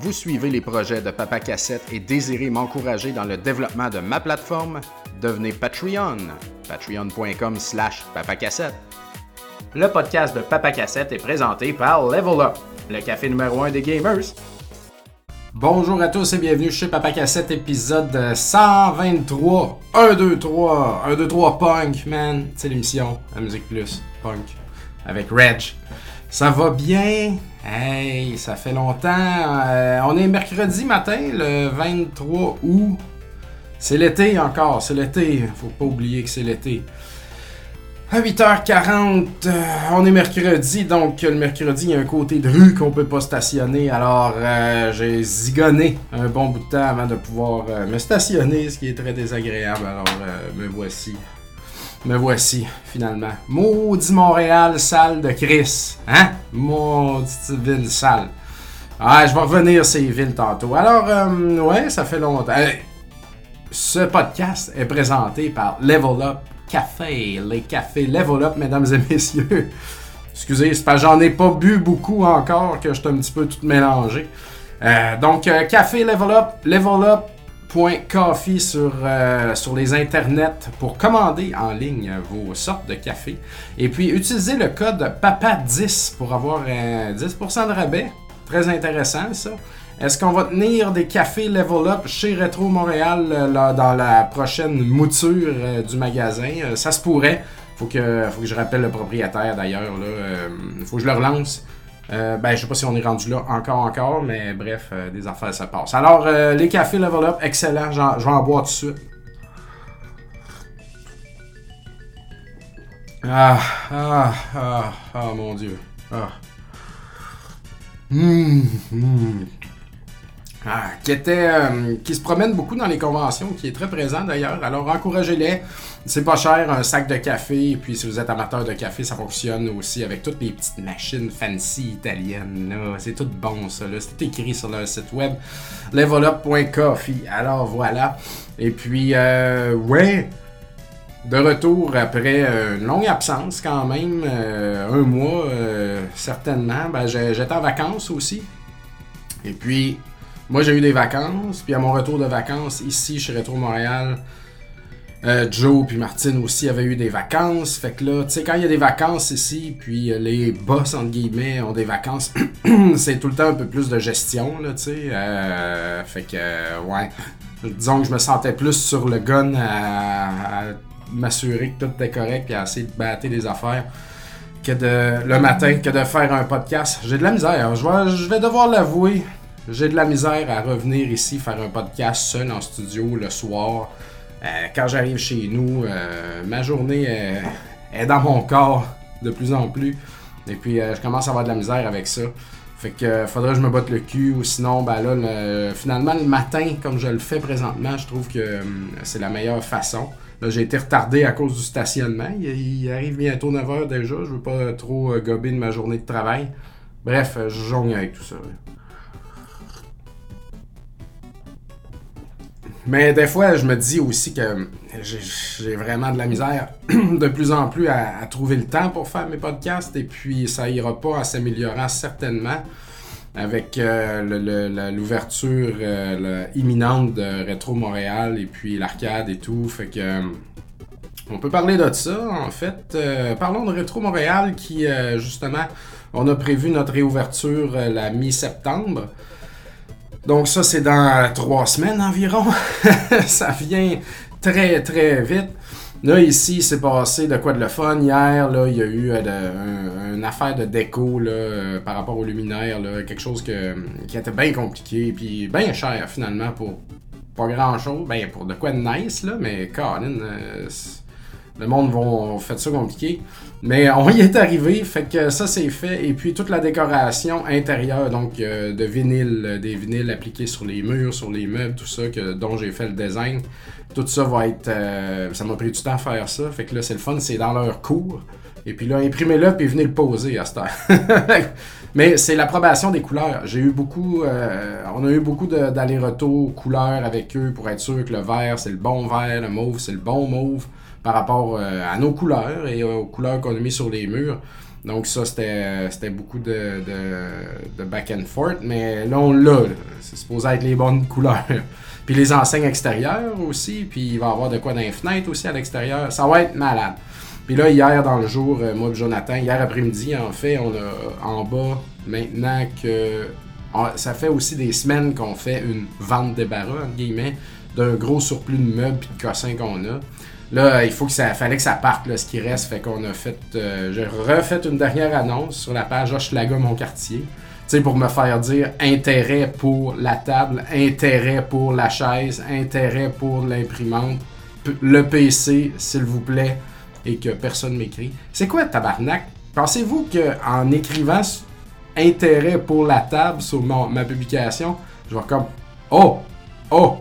vous suivez les projets de Papa Cassette et désirez m'encourager dans le développement de ma plateforme, devenez Patreon. Patreon.com slash papacassette. Le podcast de Papa Cassette est présenté par Level Up, le café numéro 1 des gamers. Bonjour à tous et bienvenue chez Papa Cassette, épisode 123. 1, 2, 3. 1, 2, 3, punk, man. C'est l'émission, la musique plus, punk, avec Reg. Ça va bien? Hey, ça fait longtemps. Euh, on est mercredi matin, le 23 août. C'est l'été encore, c'est l'été. Faut pas oublier que c'est l'été. À 8h40, euh, on est mercredi, donc le mercredi, il y a un côté de rue qu'on peut pas stationner. Alors, euh, j'ai zigonné un bon bout de temps avant de pouvoir me stationner, ce qui est très désagréable. Alors, me voici me voici, finalement. Maudit Montréal, salle de Chris. Hein? Maudite ville sale. Ah, je vais revenir ces villes tantôt. Alors, euh, ouais, ça fait longtemps. ce podcast est présenté par Level Up Café. Les cafés Level Up, mesdames et messieurs. Excusez, c'est pas j'en ai pas bu beaucoup encore que je suis un petit peu tout mélangé. Euh, donc, euh, café Level Up, Level Up Coffee sur, euh, sur les internets pour commander en ligne vos sortes de café. Et puis utilisez le code PAPA10 pour avoir un 10% de rabais. Très intéressant ça. Est-ce qu'on va tenir des cafés Level Up chez Retro Montréal euh, dans la prochaine mouture euh, du magasin? ça se pourrait. Faut que, faut que je rappelle le propriétaire d'ailleurs. Il faut que je le relance. Euh, ben, je sais pas si on est rendu là encore, encore, mais bref, euh, des affaires, ça passe. Alors, euh, les cafés Level Up, excellent. Je vais en boire tout de suite. Ah, ah, ah, ah, mon Dieu. Ah. Mmh. Ah, qui était euh, qui se promène beaucoup dans les conventions, qui est très présent d'ailleurs. Alors encouragez-les. C'est pas cher, un sac de café. Et puis si vous êtes amateur de café, ça fonctionne aussi avec toutes les petites machines fancy italiennes. C'est tout bon ça. C'est écrit sur le site web levelup.coffee. Alors voilà. Et puis euh, ouais. De retour après une longue absence quand même, euh, un mois certainement. Ben, j'étais en vacances aussi. Et puis moi, j'ai eu des vacances, puis à mon retour de vacances ici chez Retro Montréal, euh, Joe puis Martine aussi avaient eu des vacances. Fait que là, tu sais, quand il y a des vacances ici, puis euh, les boss, entre guillemets, ont des vacances, c'est tout le temps un peu plus de gestion, là, tu sais. Euh, fait que, ouais. Disons que je me sentais plus sur le gun à, m'assurer que tout était correct et à essayer de battre les affaires que de le matin que de faire un podcast. J'ai de la misère. Je vais, je vais devoir l'avouer. J'ai de la misère à revenir ici faire un podcast seul en studio le soir. Euh, quand j'arrive chez nous, euh, ma journée est dans mon corps de plus en plus. Et puis euh, je commence à avoir de la misère avec ça. Fait que faudrait que je me botte le cul ou sinon ben là finalement le matin comme je le fais présentement, je trouve que c'est la meilleure façon. Là, j'ai été retardé à cause du stationnement. Il, arrive bientôt 9h déjà. Je veux pas trop gober de ma journée de travail. Bref, je jongle avec tout ça. Mais des fois, je me dis aussi que j'ai vraiment de la misère de plus en plus à, trouver le temps pour faire mes podcasts et puis ça ira pas en s'améliorant certainement avec euh, l'ouverture euh, imminente de Retro Montréal et puis l'arcade et tout. Fait que euh, on peut parler de ça en fait. parlons de Retro Montréal qui justement on a prévu notre réouverture la mi-septembre. Donc ça, c'est dans trois semaines environ. ça vient très, très vite. Là, ici, c'est passé de quoi de le fun. Hier, là, il y a eu euh, une affaire de déco là, euh, par rapport aux luminaires. Là, quelque chose que, qui était bien compliqué, puis bien cher finalement pour pas grand-chose. Ben, pour de quoi de nice, là, mais Colin, euh, le monde va faire ça compliqué. Mais on y est arrivé, fait que ça c'est fait. Et puis toute la décoration intérieure, donc euh, de vinyle, euh, des vinyles appliqués sur les murs, sur les meubles, tout ça, que, dont j'ai fait le design. Tout ça va être. Euh, ça m'a pris du temps à faire ça. Fait que là c'est le fun, c'est dans leur cours. Et puis là, imprimez-le puis venez le poser à cette heure. Mais c'est l'approbation des couleurs. J'ai eu beaucoup. on a eu beaucoup d'allers-retours couleurs avec eux pour être sûr que le vert c'est le bon vert, le mauve c'est le bon mauve par rapport euh, à nos couleurs et aux couleurs qu'on a mis sur les murs. Donc ça, c'était beaucoup de, back and forth, mais là, on l'a. C'est supposé être les bonnes couleurs. puis les enseignes extérieures aussi, puis il va y avoir de quoi dans les fenêtres aussi à l'extérieur. Ça va être malade. Puis là, hier dans le jour, euh, moi et Jonathan, hier après-midi, en fait, on a en bas, maintenant que. Ça fait aussi des semaines qu'on fait une vente débarras, entre guillemets, d'un gros surplus de meubles et de cossins qu'on a. Là, il faut que ça fallait que ça parte, ce qui reste. Fait qu'on a fait. Euh, j'ai refait une dernière annonce sur la page Hochelaga Mon Quartier. Sais, pour me faire dire intérêt pour la table, intérêt pour la chaise, intérêt pour l'imprimante, le PC, s'il vous plaît, et que personne m'écrit. C'est quoi tabarnak? Pensez-vous qu'en écrivant intérêt pour la table sur ma publication, je vais comme Oh! Oh!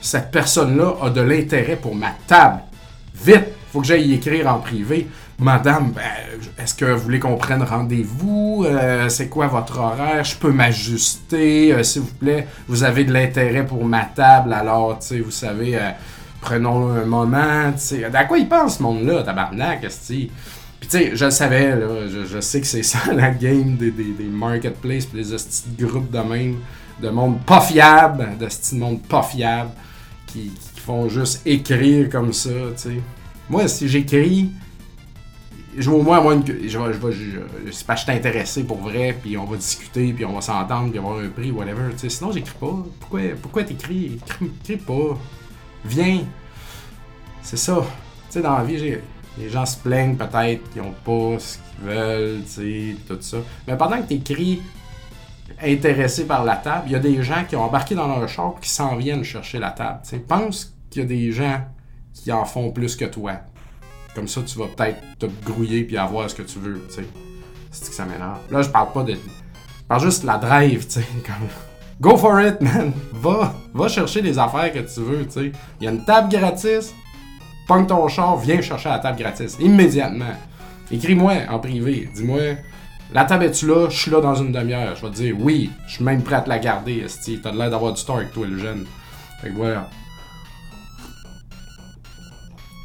Cette personne-là a de l'intérêt pour ma table. Vite, faut que j'aille écrire en privé. Madame, ben, est-ce que vous voulez qu'on prenne rendez-vous? Euh, c'est quoi votre horaire? Je peux m'ajuster, euh, s'il vous plaît? Vous avez de l'intérêt pour ma table, alors, tu sais, vous savez, euh, prenons un moment, tu sais. Quoi il pense, ce monde-là, tabarnak, Puis, tu sais, je le savais, là, je, sais que c'est ça la game des, des, des marketplaces, des petits groupes de même, de monde pas fiable, de ce monde pas fiable, qui, font juste écrire comme ça, tu sais. Moi, si j'écris, je veux au moins avoir une. Je, je, je, c'est pas je suis pour vrai, puis on va discuter, puis on va s'entendre, puis avoir un prix, whatever. Tu sais, sinon, j'écris pas. Pourquoi, pourquoi t'écris? Écris pas. Viens. C'est ça. Tu sais, dans la vie, les gens se plaignent peut-être qu'ils ont pas ce qu'ils veulent, tu sais, tout ça. Mais pendant que t'écris intéressé par la table, il y a des gens qui ont embarqué dans leur char qui s'en viennent chercher la table. sais. Pense qu'il y a des gens qui en font plus que toi. Comme ça, tu vas peut-être te grouiller puis avoir ce que tu veux. C'est que ça m'énerve. Là, je parle pas de. Je parle juste de la drive, tu sais. Go for it, man! Va, va chercher les affaires que tu veux, tu sais. Il y a une table gratis. Pogne ton char, viens chercher la table gratis. Immédiatement. Écris-moi en privé. Dis-moi, la table est-tu là? Je suis là dans une demi-heure. Je vais te dire oui, je suis même prêt à la garder, Esti. T'as l'air d'avoir du temps avec toi, le jeune. Fait que voilà.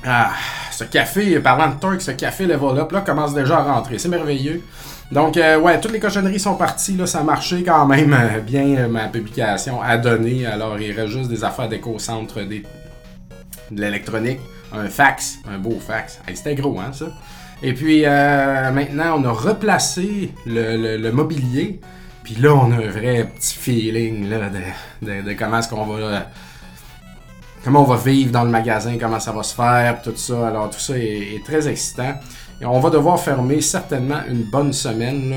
Ah, ce café, parlant de Torque, ce café level up là commence déjà à rentrer. C'est merveilleux. Donc, euh, ouais, toutes les cochonneries sont parties. Là, ça a marché quand même euh, bien euh, ma publication à donner. Alors, il reste juste des affaires d'éco-centre, des... de l'électronique, un fax, un beau fax. C'était gros, hein, ça? Et puis euh, maintenant, on a replacé le, mobilier. Puis là, on a un vrai petit feeling là, de, comment est-ce qu'on va. comment on va vivre dans le magasin, comment ça va se faire, tout ça. Alors, tout ça est, très excitant. Et on va devoir fermer certainement une bonne semaine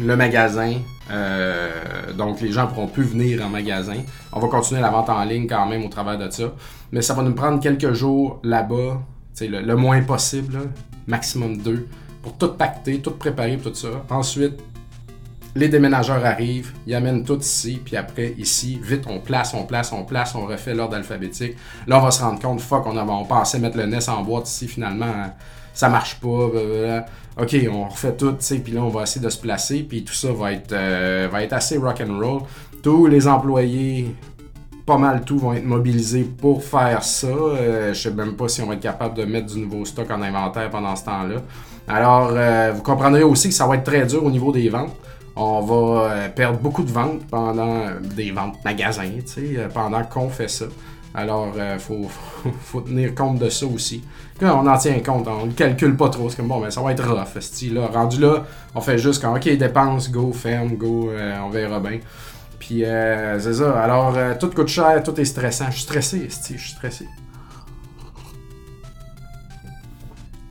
le magasin. Euh, donc, les gens pourront plus venir en magasin. On va continuer la vente en ligne quand même au travers de ça. Mais ça va nous prendre quelques jours là-bas. Le, le moins possible, maximum deux, pour tout pacter, tout préparer, tout ça. Ensuite, les déménageurs arrivent, ils amènent tout ici, puis après, ici, vite, on place, on place, on place, on refait l'ordre alphabétique. Là, on va se rendre compte, fuck, on, on pensait mettre le NES en boîte ici, finalement, hein, ça marche pas. Ok, on refait tout, tu sais, puis là, on va essayer de se placer, puis tout ça va être, euh, va être assez rock and roll. Tous les employés pas mal tout vont être mobilisés pour faire ça. Euh, je sais même pas si on va être capable de mettre du nouveau stock en inventaire pendant ce temps-là. Alors, euh, vous comprendrez aussi que ça va être très dur au niveau des ventes. On va euh, perdre beaucoup de ventes pendant des ventes magasins, sais, pendant qu'on fait ça. Alors, il faut, faut, tenir compte de ça aussi. On en tient compte, on ne calcule pas trop. C'est comme bon, mais ça va être rough. Là. Rendu là, on fait juste quand, ok, dépense, go, ferme, go, on verra bien. Puis euh, c'est ça. Alors, euh, tout coûte cher, tout est stressant. Je suis stressé, je suis stressé.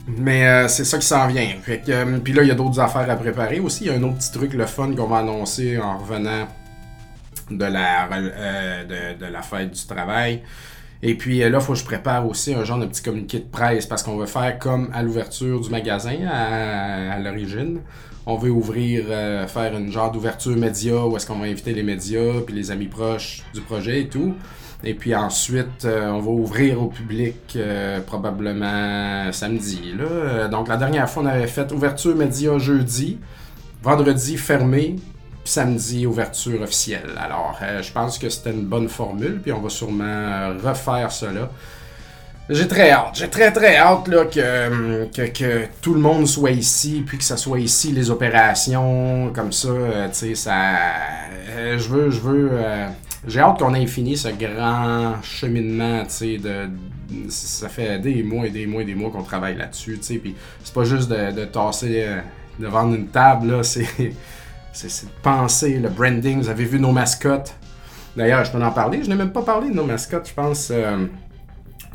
Mais euh, c'est ça qui s'en vient. puis là, il y a d'autres affaires à préparer aussi. Il y a un autre petit truc, le fun, qu'on va annoncer en revenant de la, de, la fête du travail. Et puis là, il faut que je prépare aussi un genre de petit communiqué de presse parce qu'on va faire comme à l'ouverture du magasin à l'origine on veut ouvrir, euh, faire une genre d'ouverture média où est-ce qu'on va inviter les médias, puis les amis proches du projet et tout. Et puis ensuite, euh, on va ouvrir au public euh, probablement samedi. Là. Donc la dernière fois, on avait fait ouverture média jeudi, vendredi fermé, puis samedi ouverture officielle. Alors je pense que c'était une bonne formule, puis on va sûrement refaire cela. J'ai très hâte, j'ai très très hâte là, que, que, tout le monde soit ici, puis que ça soit ici les opérations, comme ça, euh, tu sais, ça... Euh, je veux, je veux... Euh, j'ai hâte qu'on ait fini ce grand cheminement, tu sais, de, ça fait des mois et des mois et des mois qu'on travaille là-dessus, tu sais, puis c'est pas juste de, de tasser, de vendre une table, là, c'est, c'est, de penser, le branding, vous avez vu nos mascottes, d'ailleurs, je peux en parler, je n'ai même pas parlé de nos mascottes, je pense...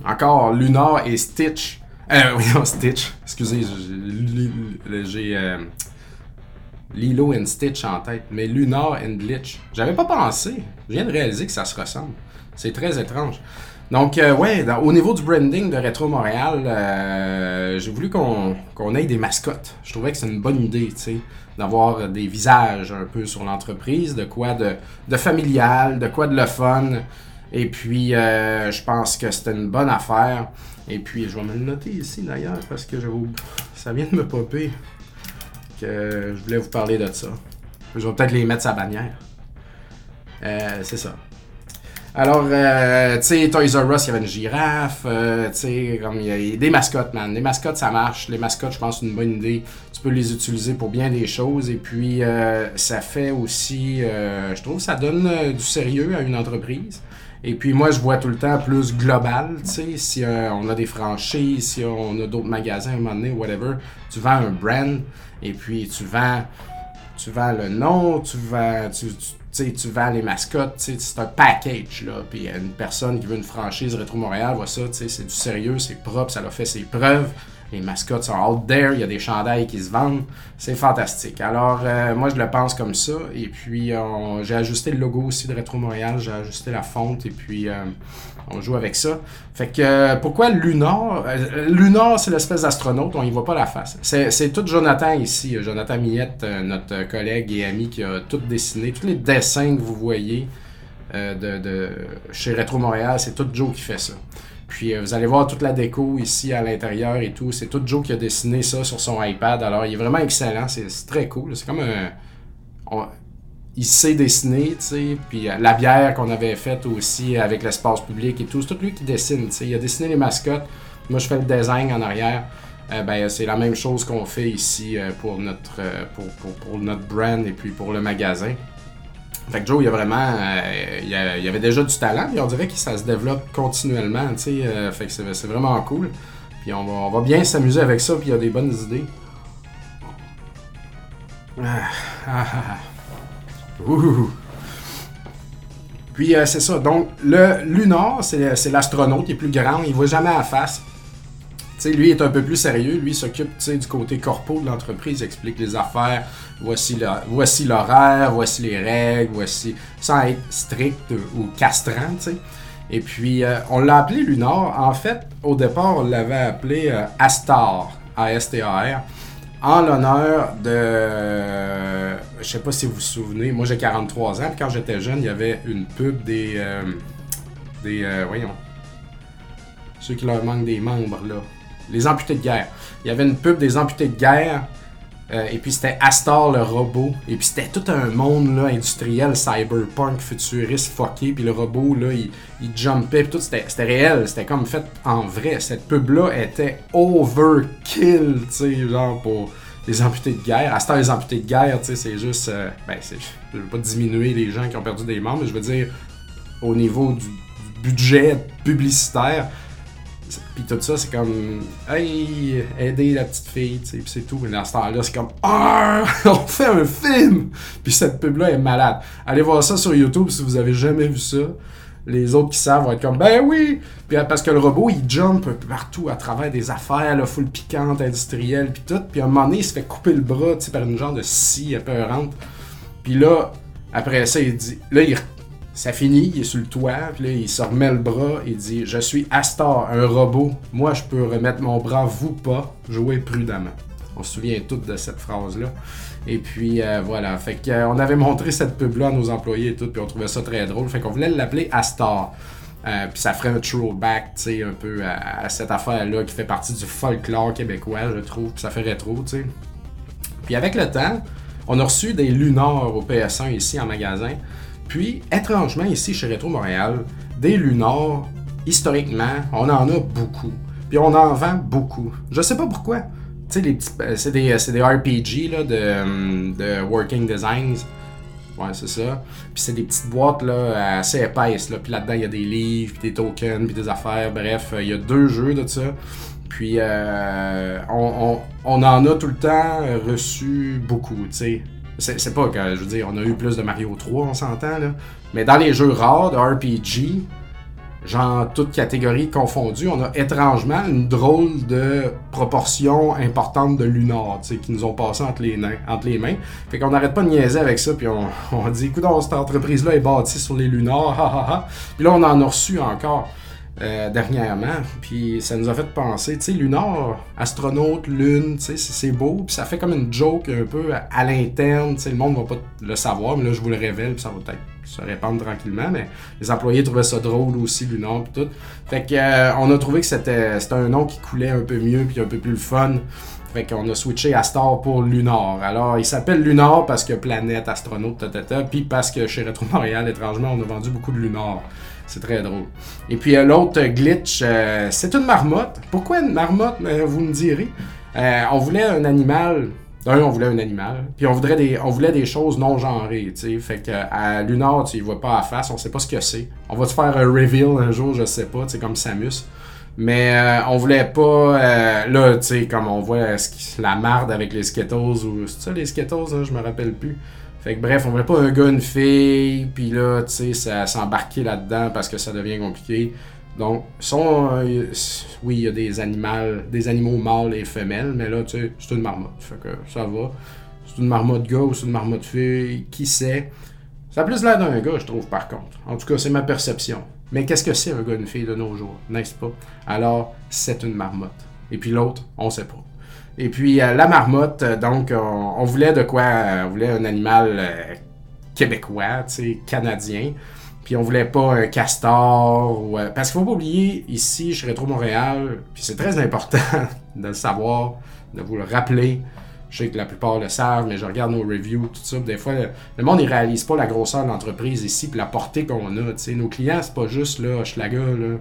Encore Lunar et Stitch. Euh, oui, non, Stitch. Excusez, j'ai euh, Lilo and Stitch en tête. Mais Lunar and Glitch. J'avais pas pensé. Je viens de réaliser que ça se ressemble. C'est très étrange. Donc, euh, ouais, au niveau du branding de Retro Montréal, euh, j'ai voulu qu'on ait des mascottes. Je trouvais que c'est une bonne idée, tu sais, d'avoir des visages un peu sur l'entreprise, de quoi de, de familial, de quoi de le fun. Et puis, euh, je pense que c'était une bonne affaire. Et puis, je vais me le noter ici d'ailleurs parce que ça vient de me popper que je voulais vous parler de ça. Je vais peut-être les mettre sa bannière. Euh, c'est ça. Alors, euh, tu sais, Toys R Us, il y avait une girafe, tu sais, comme il y a des mascottes, man. Les mascottes, ça marche. Les mascottes, je pense, c'est une bonne idée. Tu peux les utiliser pour bien des choses. Et puis, ça fait aussi, je trouve, ça donne du sérieux à une entreprise. Et puis moi, je vois tout le temps plus global, tu sais, si euh, on a des franchises, si on a d'autres magasins à un moment donné, whatever, tu vends un brand, et puis tu vends, tu vends le nom, tu vends, tu, tu, tu vends les mascottes, c'est un package, là. Puis une personne qui veut une franchise Rétro Montréal voit ça, tu sais, c'est du sérieux, c'est propre, ça a fait ses preuves les mascottes sont out there, il y a des chandails qui se vendent. C'est fantastique. Alors, euh, moi, je le pense comme ça. Et puis, j'ai ajusté le logo aussi de Retro Montréal, j'ai ajusté la fonte et puis euh, on joue avec ça. Fait que, euh, pourquoi Lunar? Lunar, c'est l'espèce d'astronaute, on y voit pas la face. C'est tout Jonathan ici, Jonathan Millette, notre collègue et ami qui a tout dessiné. Tous les dessins que vous voyez de, de, chez Retro Montréal, c'est tout Joe qui fait ça. Puis euh, vous allez voir toute la déco ici à l'intérieur et tout. C'est tout Joe qui a dessiné ça sur son iPad. Alors il est vraiment excellent. C'est très cool. C'est comme un. il sait dessiner, tu sais. Puis euh, la bière qu'on avait faite aussi avec l'espace public et tout. C'est tout lui qui dessine, tu sais. Il a dessiné les mascottes. Moi je fais le design en arrière. Euh, ben, c'est la même chose qu'on fait ici pour, notre, pour, pour, notre brand et puis pour le magasin. Fait que Joe, il a vraiment. Euh, il, y avait déjà du talent, et on dirait que ça se développe continuellement, tu sais. Euh, fait que c'est vraiment cool. Puis on va, bien s'amuser avec ça, puis il y a des bonnes idées. Ah, ah, ah, puis euh, c'est ça. Donc, le Lunar, c'est l'astronaute, il est plus grand, il voit jamais à face lui est un peu plus sérieux. Lui s'occupe du côté corpo de l'entreprise, explique les affaires. Voici l'horaire, voici les règles, voici sans être strict ou castrant. Et puis euh, on l'a appelé Lunar. En fait, au départ, on l'avait appelé euh, Astar, A-S-T-A-R, en l'honneur de. je sais pas si vous vous souvenez, moi j'ai 43 ans, puis quand j'étais jeune, il y avait une pub des. Euh, des. voyons. Ceux qui leur manquent des membres, là les amputés de guerre. Il y avait une pub des amputés de guerre. Euh, et puis c'était Astor le robot. Et puis c'était tout un monde industriel, cyberpunk, futuriste, fucké. Puis le robot, là, il, il jumpait. Puis tout, c'était, réel. C'était comme fait en vrai. Cette pub-là était overkill, tu sais, genre pour les amputés de guerre. Astor les amputés de guerre, tu sais, c'est juste. Euh, ben, je veux pas diminuer les gens qui ont perdu des membres, mais je veux dire, au niveau du budget publicitaire, puis tout ça, c'est comme, hey, aider la petite fille, tu sais, puis c'est tout. Mais dans ce temps-là, c'est comme, ah, on fait un film! Puis cette pub-là est malade. Allez voir ça sur YouTube si vous avez jamais vu ça. Les autres qui savent vont être comme, ben oui! Puis parce que le robot, il jump partout à travers des affaires, là, full piquante, industrielle, puis tout. Puis à un moment donné, il se fait couper le bras, tu sais, par une genre de scie épeurante. Puis là, après ça, il dit, là, il ça finit, il est sur le toit, puis là, il se remet le bras, il dit Je suis Astor, un robot. Moi, je peux remettre mon bras, vous pas. Jouez prudemment. On se souvient toutes de cette phrase-là. Et puis, euh, voilà. Fait qu'on euh, avait montré cette pub-là à nos employés et tout, puis on trouvait ça très drôle. Fait qu'on voulait l'appeler Astor. Euh, puis ça ferait un throwback, tu sais, un peu à, cette affaire-là qui fait partie du folklore québécois, je trouve. Puis ça fait rétro, tu sais. Puis avec le temps, on a reçu des lunars au PS1 ici en magasin. Puis, étrangement, ici chez Retro Montréal, des lunars, historiquement, on en a beaucoup. Puis on en vend beaucoup. Je sais pas pourquoi. Euh, c'est des, des RPG là, de, hum, de Working Designs. Ouais, c'est ça. Puis c'est des petites boîtes là, assez épaisses. Là. Puis là-dedans, il y a des livres, puis des tokens, puis des affaires. Bref, il y a deux jeux de ça. Puis euh, on, on, on, en a tout le temps reçu beaucoup, tu sais. C'est, pas que, je veux dire, on a eu plus de Mario 3, on s'entend, là. Mais dans les jeux rares de RPG, genre toutes catégories confondues, on a étrangement une drôle de proportion importante de Lunar, tu sais, qui nous ont passé entre les, entre les mains. Fait qu'on n'arrête pas de niaiser avec ça, puis on, on dit, écoute, cette entreprise-là est bâtie sur les Lunars, ha ha ha. Puis là, on en a reçu encore. Euh, dernièrement. Puis ça nous a fait penser, tu sais, Lunar, astronaute, lune, tu sais, c'est beau. Puis ça fait comme une joke un peu à, l'interne. Tu sais, le monde va pas le savoir, mais là, je vous le révèle, puis ça va peut-être se répandre tranquillement. Mais les employés trouvaient ça drôle aussi, Lunar, puis tout. Fait que euh, on a trouvé que c'était un nom qui coulait un peu mieux, puis un peu plus le fun. Fait qu'on a switché à Star pour Lunar. Alors, il s'appelle Lunar parce que planète, astronaute, ta, puis parce que chez Retro Montréal, étrangement, on a vendu beaucoup de Lunar. C'est très drôle. Et puis euh, l'autre glitch, euh, c'est une marmotte. Pourquoi une marmotte, euh, vous me direz? on voulait un animal. D'un, on voulait un animal. Puis on voudrait des, on voulait des choses non genrées, tu. Fait que à Lunar, tu y vois pas à face, on sait pas ce que c'est. On va te faire un reveal un jour, je sais pas, tu sais, comme Samus. Mais on voulait pas, là, tu sais, comme on voit la marde avec les Skittles, ou c'est ça les Skittles, hein, je me rappelle plus. Fait que bref, on voulait pas un gars, une fille, puis là, tu sais, s'embarquer là-dedans parce que ça devient compliqué. Donc, euh, oui, il y a des animaux, des animaux mâles et femelles, mais là, tu sais, c'est une marmotte. Fait que ça va. C'est une marmotte gars ou c'est une marmotte fille, qui sait. Ça a plus l'air d'un gars, je trouve, par contre. En tout cas, c'est ma perception. Mais qu'est-ce que c'est un gars, une fille de nos jours, n'est-ce pas? Alors, c'est une marmotte. Et puis l'autre, on sait pas. Et puis euh, la marmotte, euh, donc on, voulait de quoi euh, On voulait un animal québécois, tu sais, canadien. Puis on voulait pas un castor. Ou, parce qu'il faut pas oublier, ici, je trop Montréal, puis c'est très important de le savoir, de vous le rappeler. Je sais que la plupart le savent, mais je regarde nos reviews, tout ça. Des fois, le monde ne réalise pas la grosseur de l'entreprise ici, puis la portée qu'on a. sais, Nos clients, c'est pas juste là, Schlager, là.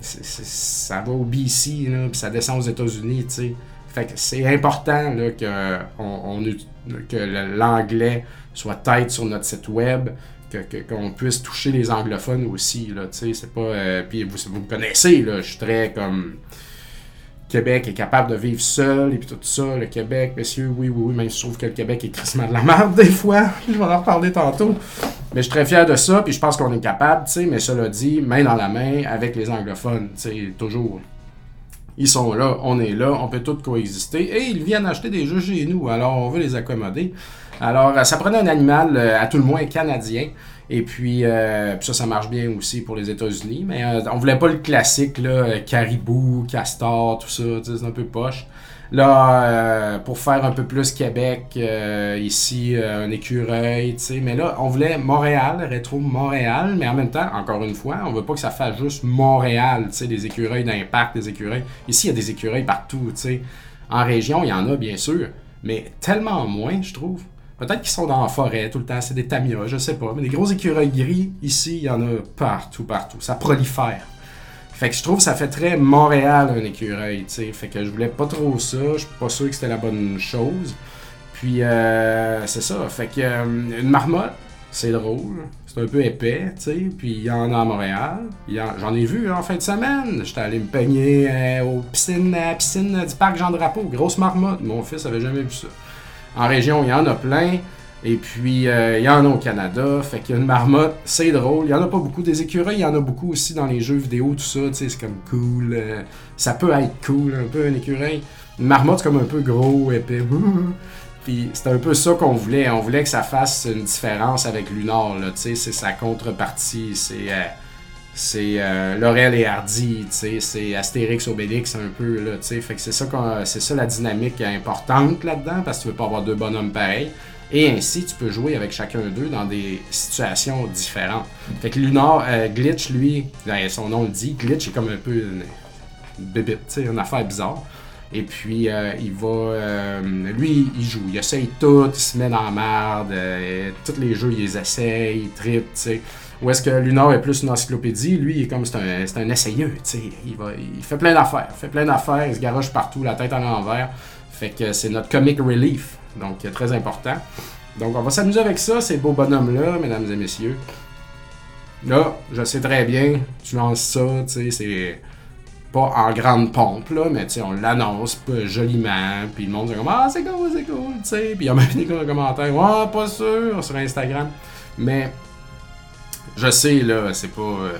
ça va au BC, là, puis ça descend aux États-Unis, tu sais. Fait que c'est important là, que, on, que l'anglais soit tête sur notre site web, qu'on puisse toucher les anglophones aussi. C'est pas, euh, puis vous, vous me connaissez, là, je suis très comme. Québec est capable de vivre seul et puis tout ça. Le Québec, messieurs, oui, oui, oui, mais je trouve que le Québec est crissement de la merde des fois. je vais en reparler tantôt. Mais je suis très fier de ça, puis je pense qu'on est capable, tu sais, mais cela dit, main dans la main avec les anglophones, tu sais, toujours. Ils sont là, on est là, on peut tous coexister. Et ils viennent acheter des jeux chez nous, alors on veut les accommoder. Alors, euh, ça prenait un animal, euh, à tout le moins canadien. Et puis, euh, ça, ça marche bien aussi pour les États-Unis. Mais on voulait pas le classique, là, caribou, castor, tout ça, c'est un peu poche. Là, euh, pour faire un peu plus Québec, euh, ici, euh, un écureuil, tu sais. Mais là, on voulait Montréal, rétro Montréal, mais en même temps, encore une fois, on veut pas que ça fasse juste Montréal, tu sais, des écureuils d'impact, des écureuils. Ici, il y a des écureuils partout, tu sais. En région, il y en a, bien sûr, mais tellement moins, je trouve. Peut-être qu'ils sont dans la forêt tout le temps, c'est des tamias, je sais pas. Mais des gros écureuils gris, ici, il y en a partout, partout. Ça prolifère. Fait que je trouve que ça fait très Montréal un écureuil, tu. Fait que je voulais pas trop ça, je suis pas sûr que c'était la bonne chose. Puis euh, c'est ça, fait que euh, une marmotte, c'est drôle, c'est un peu épais, tu sais. Puis il y en a à Montréal, j'en ai vu en fin de semaine. J'étais allé me peigner euh, aux piscines, piscine du parc Jean Drapeau, grosse marmotte. Mon fils avait jamais vu ça. En région, il y en a plein. Et puis, euh, il y en a au Canada. Fait qu'il y a une marmotte, c'est drôle. Il y en a pas beaucoup. Des écureuils, il y en a beaucoup aussi dans les jeux vidéo, tout ça. Tu sais, c'est comme cool. Euh, ça peut être cool, un peu un écureuil. Une marmotte, comme un peu gros, épais. Puis c'est un peu ça qu'on voulait. On voulait que ça fasse une différence avec Lunar. Là, c'est sa contrepartie. C'est euh, c'est Laurel et Hardy. C'est Astérix Obélix un peu. Là, fait que c'est ça, c'est ça la dynamique importante là-dedans. Parce que tu veux pas avoir deux bonhommes pareils. Et ainsi, tu peux jouer avec chacun d'eux dans des situations différentes. Fait que Lunar, euh, Glitch, lui, ben, son nom le dit, Glitch est comme un peu une bébite, une affaire bizarre. Et puis, il va. lui, il joue. Il essaye tout, il se met dans la merde. tous les jeux, il les essaye, il tripe, tu sais. Ou est-ce que Lunar est plus une encyclopédie? Lui, il est comme c'est un, un essayeux, tu sais. Il, va, il fait plein d'affaires. Il fait plein d'affaires, il se garoche partout, la tête à l'envers. Fait que c'est notre comic relief. Donc, très important. Donc, on va s'amuser avec ça, ces beaux bonhommes-là, mesdames et messieurs. Là, je sais très bien, tu lances ça, tu sais, c'est pas en grande pompe, là, mais tu sais, on l'annonce joliment, puis le monde dit comme Ah, c'est cool, c'est cool, tu sais, puis il y a même des commentaires Ouais, pas sûr, sur Instagram. Mais je sais, là, c'est pas. Euh,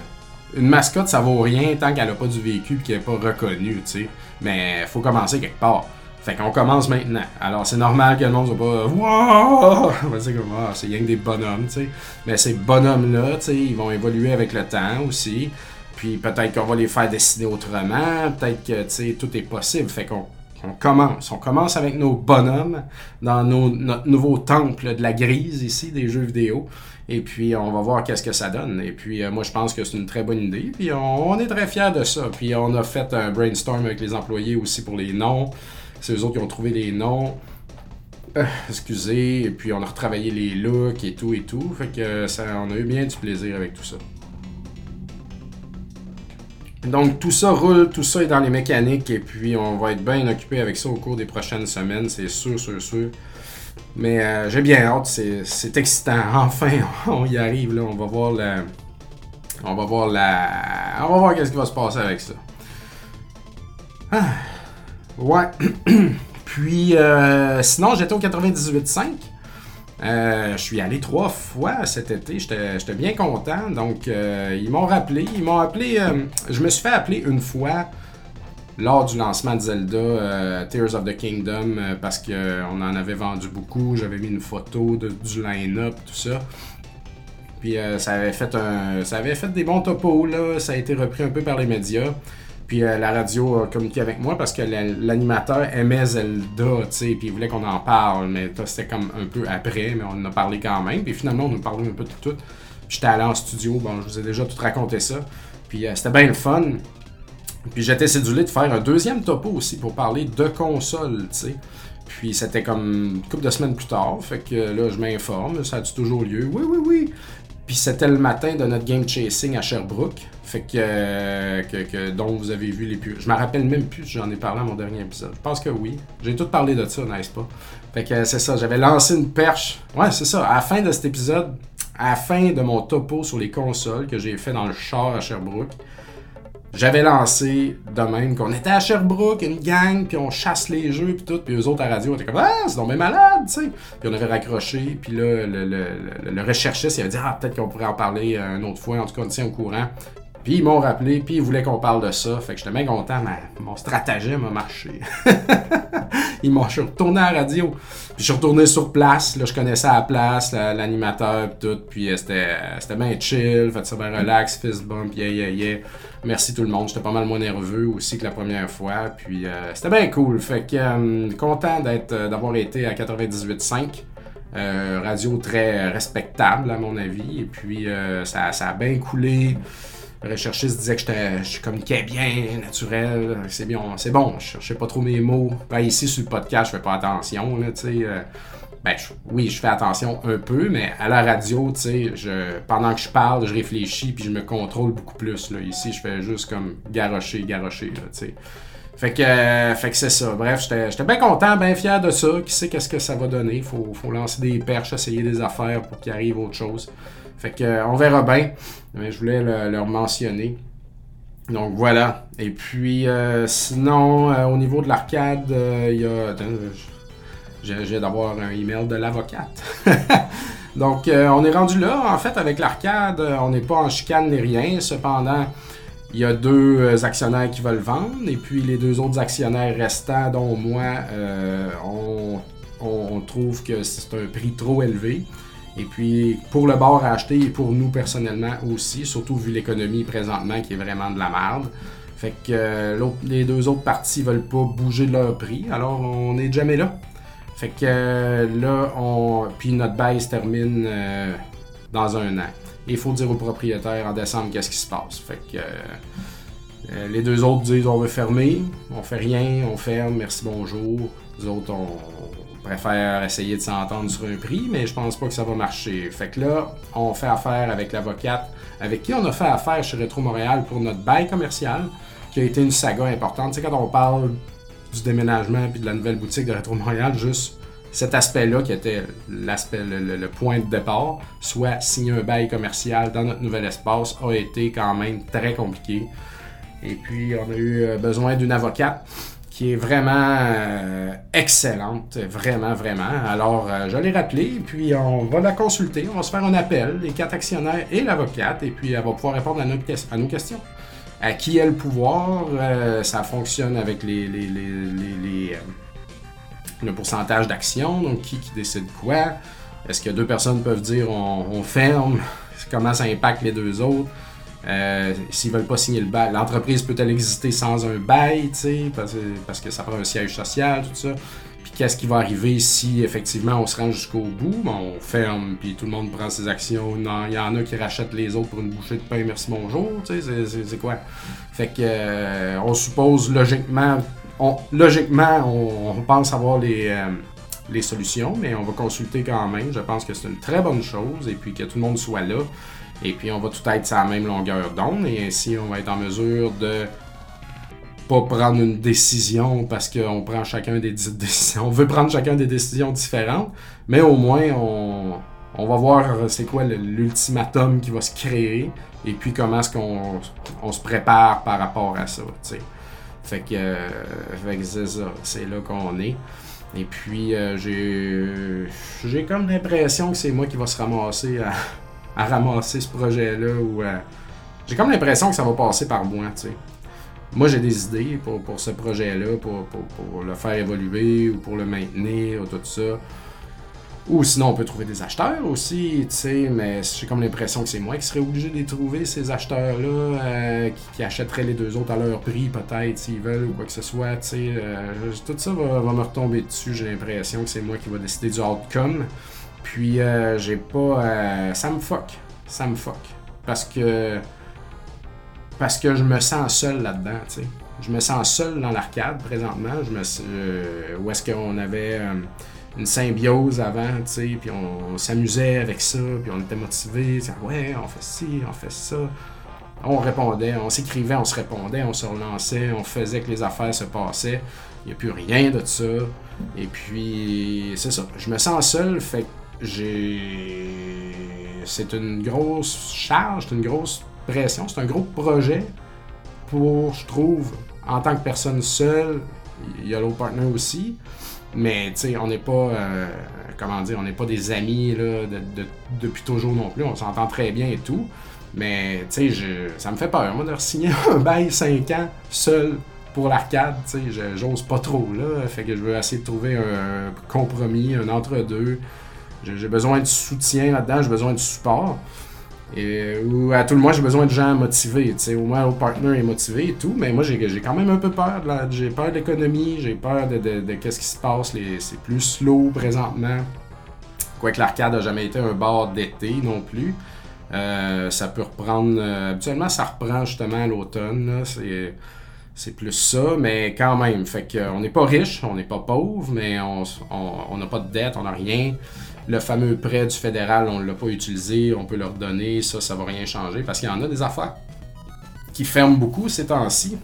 une mascotte, ça vaut rien tant qu'elle a pas du vécu et qu'elle est pas reconnue, tu sais. Mais faut commencer quelque part. Fait qu'on commence maintenant. Alors, c'est normal que le monde soit pas Wow! On va dire comme ah, c'est rien que des bonhommes, tu sais. Mais ces bonhommes-là, tu sais, ils vont évoluer avec le temps aussi. Puis peut-être qu'on va les faire dessiner autrement. Peut-être que, tu sais, tout est possible. Fait qu'on on commence. On commence avec nos bonhommes dans notre nouveau temple de la grise ici, des jeux vidéo. Et puis, on va voir qu'est-ce que ça donne. Et puis, euh, moi, je pense que c'est une très bonne idée. Puis, on, est très fiers de ça. Puis, on a fait un brainstorm avec les employés aussi pour les noms. C'est eux autres qui ont trouvé les noms. Euh, excusez. Et puis, on a retravaillé les looks et tout et tout. Fait que ça, on a eu bien du plaisir avec tout ça. Donc tout ça roule, tout ça est dans les mécaniques et puis on va être bien occupé avec ça au cours des prochaines semaines, c'est sûr, sûr, sûr. Mais euh, j'ai bien hâte, c'est excitant. Enfin, on y arrive là, on va voir la. On va voir la. On va voir qu'est-ce qui va se passer avec ça. Ah. Ouais. Puis euh, sinon, j'étais au 98.5. Euh, je suis allé trois fois cet été. J'étais bien content. Donc, euh, ils m'ont rappelé. Ils m'ont appelé. Je me suis fait appeler une fois lors du lancement de Zelda Tears of the Kingdom parce qu'on en avait vendu beaucoup. J'avais mis une photo du line-up, tout ça. Puis ça avait fait un, ça avait fait des bons topos là. Ça a été repris un peu par les médias. Puis euh, la radio a communiqué avec moi parce que l'animateur aimait Zelda, tu sais, puis il voulait qu'on en parle, mais c'était comme un peu après, mais on en a parlé quand même. Puis finalement, on nous parlait un peu de tout. J'étais allé en studio, bon, je vous ai déjà tout raconté ça. Puis euh, c'était bien le fun. Puis j'étais cédulé de faire un deuxième topo aussi pour parler de console, tu sais. Puis c'était comme une couple de semaines plus tard, fait que là je m'informe, ça a-tu toujours lieu? Oui, oui, oui. Puis c'était le matin de notre game chasing à Sherbrooke. Fait que, que, dont vous avez vu les plus. Je me rappelle même plus j'en ai parlé à mon dernier épisode. Je pense que oui. J'ai tout parlé de ça, n'est-ce pas? Fait que c'est ça, j'avais lancé une perche. Ouais, c'est ça. À la fin de cet épisode, à la fin de mon topo sur les consoles que j'ai fait dans le char à Sherbrooke, j'avais lancé de même qu'on était à Sherbrooke, une gang, puis on chasse les jeux, puis tout, puis eux autres à la radio étaient comme Ah, c'est donc malade, tu sais. Puis on avait raccroché, puis là, le, le, le, recherchiste, il avait dit Ah, peut-être qu'on pourrait en parler une autre fois, en tout cas, on tient au courant. Puis ils m'ont rappelé, puis ils voulaient qu'on parle de ça. Fait que j'étais bien content, mais mon stratagème a marché. ils m'ont, je suis retourné à la radio. Puis je suis retourné sur place. Là, je connaissais la place, l'animateur, tout. Puis euh, c'était, c'était bien chill, fait ça bien relax, fist bump, yeah, yeah, yeah. Merci tout le monde. J'étais pas mal moins nerveux aussi que la première fois. Puis euh, c'était bien cool. Fait que euh, content d'avoir été à 98.5. radio très respectable à mon avis. Et puis ça, ça a bien coulé. Le recherchiste disait que je communiquais bien, naturel, c'est bien, c'est bon, je cherchais pas trop mes mots. Ben, ici, sur le podcast, je fais pas attention, là, tu sais. Euh, ben, oui, je fais attention un peu, mais à la radio, tu sais, je, pendant que je parle, je réfléchis puis je me contrôle beaucoup plus. Là. Ici, je fais juste comme garocher, garocher, là, tu sais. Fait que, euh, fait que c'est ça. Bref, j'étais bien content, bien fier de ça. Qui sait qu'est-ce que ça va donner? Faut, faut lancer des perches, essayer des affaires pour qu'il arrive autre chose. Fait que, euh, on verra bien. Mais je voulais le, leur mentionner. Donc voilà. Et puis, euh, sinon, euh, au niveau de l'arcade, il y a. J'ai d'avoir un email de l'avocate. Donc, on est rendu là. En fait, avec l'arcade, on n'est pas en chicane ni rien. Cependant, il y a deux actionnaires qui veulent vendre. Et puis, les deux autres actionnaires restants, dont moi, on, on, trouve que c'est un prix trop élevé. Et puis, pour le bar à acheter et pour nous personnellement aussi, surtout vu l'économie présentement qui est vraiment de la merde. Fait que euh, les deux autres parties veulent pas bouger leur prix, alors on n'est jamais là. Fait que euh, là, on. Puis notre bail se termine euh, dans un an. il faut dire au propriétaire en décembre qu'est-ce qui se passe. Fait que. Les deux autres disent on veut fermer, on fait rien, on ferme, merci, bonjour. Les autres, on, préfère essayer de s'entendre sur un prix, mais je pense pas que ça va marcher. Fait que là, on fait affaire avec l'avocate avec qui on a fait affaire chez Retro Montréal pour notre bail commercial, qui a été une saga importante. Tu sais, quand on parle du déménagement puis de la nouvelle boutique de Retro Montréal, juste cet aspect-là qui était l'aspect, le, point de départ, soit signer un bail commercial dans notre nouvel espace, a été quand même très compliqué. Et puis, on a eu euh, besoin d'une avocate qui est vraiment euh, excellente, vraiment, vraiment. Alors, euh, je l'ai rappelé, puis on va la consulter, on va se faire un appel, les quatre actionnaires et l'avocate, et puis elle va pouvoir répondre à, nos questions. À qui a le pouvoir? ça fonctionne avec les, les, les, le pourcentage d'actions, donc qui, décide quoi? Est-ce que deux personnes peuvent dire on ferme? Comment ça impacte les deux autres? Euh, s'ils veulent pas signer le bail, l'entreprise peut-elle exister sans un bail, parce, parce, que ça prend un siège social, tout ça. Puis qu'est-ce qui va arriver si effectivement on se rend jusqu'au bout, on ferme, puis tout le monde prend ses actions. Il y en a qui rachètent les autres pour une bouchée de pain, merci bonjour, c'est quoi? Fait que euh, on suppose logiquement, on, logiquement, on, pense avoir les, euh, les solutions, mais on va consulter quand même. Je pense que c'est une très bonne chose, et puis que tout le monde soit là. Et puis, on va tout être sur la même longueur d'onde. Et ainsi, on va être en mesure de pas prendre une décision parce qu'on prend chacun des décisions. On veut prendre chacun des décisions différentes, mais au moins, on, va voir c'est quoi l'ultimatum qui va se créer et puis comment est-ce qu'on on se prépare par rapport à ça. Fait que, euh, ça, c'est là qu'on est. Et puis, euh, j'ai j'ai comme l'impression que c'est moi qui va se ramasser à à ramasser ce projet-là. ou J'ai comme l'impression que ça va passer par moi, tu sais. Moi, j'ai des idées pour, pour ce projet-là, pour, pour, le faire évoluer ou pour le maintenir ou tout ça. Ou sinon, on peut trouver des acheteurs aussi, tu sais, mais j'ai comme l'impression que c'est moi qui serais obligé de les trouver, ces acheteurs-là, euh, qui, achèteraient les deux autres à leur prix, peut-être, s'ils veulent, ou quoi que ce soit, tu sais. Euh, tout ça va, va, me retomber dessus, j'ai l'impression que c'est moi qui va décider du outcome. Puis euh, j'ai pas. Euh, ça me fuck. Ça me fuck. Parce que. Parce que je me sens seul là-dedans, tu sais. Je me sens seul dans l'arcade présentement. Euh, où est-ce qu'on avait une symbiose avant, tu sais, puis on, s'amusait avec ça, puis on était motivés. Ouais, on fait ci, on fait ça. On répondait, on s'écrivait, on se répondait, on se relançait, on faisait que les affaires se passaient. Il n'y a plus rien de ça. Et puis, c'est ça. Je me sens seul, fait j'ai. C'est une grosse charge, c'est une grosse pression, c'est un gros projet pour, je trouve, en tant que personne seule, il y a l'autre partner aussi, mais tu sais, on n'est pas, euh, comment dire, on n'est pas des amis là, depuis toujours non plus, on s'entend très bien et tout, mais tu sais, ça me fait peur, moi, de signer un bail 5 ans seul pour l'arcade, tu sais, j'ose pas trop là, fait que je veux essayer de trouver un compromis, un entre-deux. J'ai besoin de soutien là-dedans, j'ai besoin de support. Et, ou à tout le moins, j'ai besoin de gens motivés. Au moins, le partner est motivé et tout, mais moi, j'ai quand même un peu peur. J'ai peur de l'économie, j'ai peur de, de, qu'est-ce qui se passe. C'est plus slow présentement. Quoique l'arcade n'a jamais été un bar d'été non plus. Euh, ça peut reprendre. Euh, habituellement, ça reprend justement à l'automne. C'est plus ça, mais quand même. Fait qu'on n'est pas riche, on n'est pas pauvre, mais on n'a pas de dette, on n'a rien. Le fameux prêt du fédéral, on ne l'a pas utilisé, on peut leur donner, ça, ça va rien changer parce qu'il y en a des affaires qui ferment beaucoup ces temps-ci.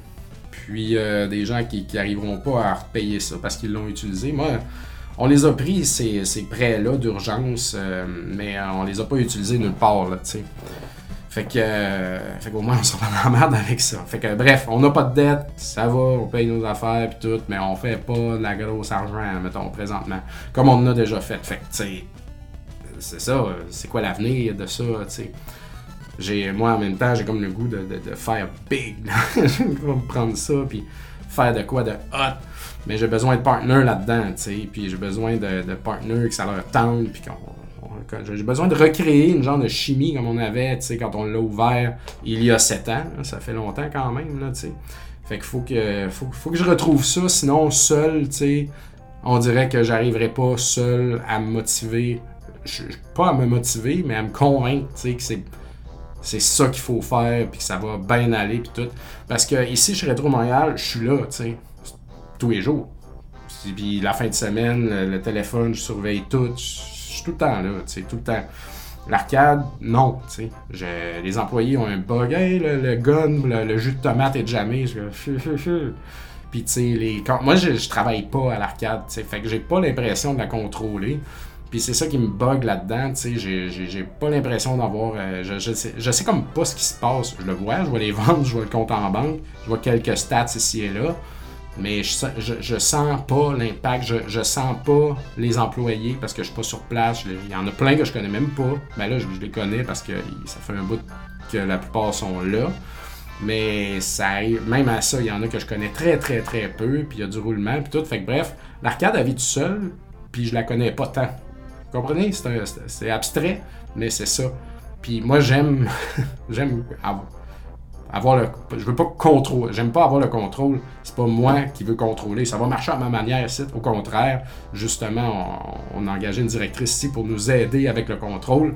Puis euh, des gens qui n'arriveront pas à repayer ça parce qu'ils l'ont utilisé. Moi, on les a pris, ces, prêts-là d'urgence, euh, mais on les a pas utilisés nulle part. Fait que, euh, fait qu'au moins, on sera pas dans la merde avec ça. Fait que, bref, on n'a pas de dette, ça va, on paye nos affaires puis tout, mais on fait pas de la grosse argent, mettons, présentement, comme on en a déjà fait. Fait que, tu sais, c'est ça, c'est quoi l'avenir de ça, tu sais? J'ai, moi, en même temps, j'ai comme le goût de, de, faire big, je vais me prendre ça, puis faire de quoi de hot. Mais j'ai besoin de partners là-dedans, tu sais, puis j'ai besoin de, de partners que ça leur tente, puis qu'on j'ai besoin de recréer une genre de chimie comme on avait quand on l'a ouvert il y a sept ans. Ça fait longtemps quand même. Là, fait qu'il faut que, faut, que je retrouve ça. Sinon, seul, on dirait que j'arriverai pas seul à me motiver. pas à me motiver, mais à me convaincre que c'est c'est ça qu'il faut faire, puis que ça va bien aller, puis tout. Parce que ici, chez Rétro Montréal, je suis là, tu sais, tous les jours. Puis la fin de semaine, le, téléphone, je surveille tout. Suis tout le temps là, tu sais, tout le temps. L'arcade, non, tu sais. Les employés ont un bug. Le, gun, le, jus de tomate est jamais. Puis, tu sais, moi, je, je travaille pas à l'arcade, tu sais. Fait que j'ai pas l'impression de la contrôler. Puis c'est ça qui me bug là-dedans, tu sais, j'ai pas l'impression d'avoir... Euh, je, je, sais, je sais comme pas ce qui se passe. Je le vois, je vois les ventes, je vois le compte en banque, je vois quelques stats ici et là, mais je, je, sens pas l'impact, je, je sens pas les employés parce que je suis pas sur place. Il y en a plein que je connais même pas. Ben là, je, les connais parce que ça fait un bout que la plupart sont là. Mais ça même à ça, il y en a que je connais très très très peu, puis il y a du roulement, puis tout. Fait que bref, l'arcade a vie tout seul, puis je la connais pas tant. Vous comprenez? C'est abstrait, mais c'est ça. Puis moi, j'aime j'aime avoir le. Je veux pas contrôler. J'aime pas avoir le contrôle. C'est pas moi qui veux contrôler. Ça va marcher à ma manière ici. Au contraire, justement, on, a engagé une directrice ici pour nous aider avec le contrôle.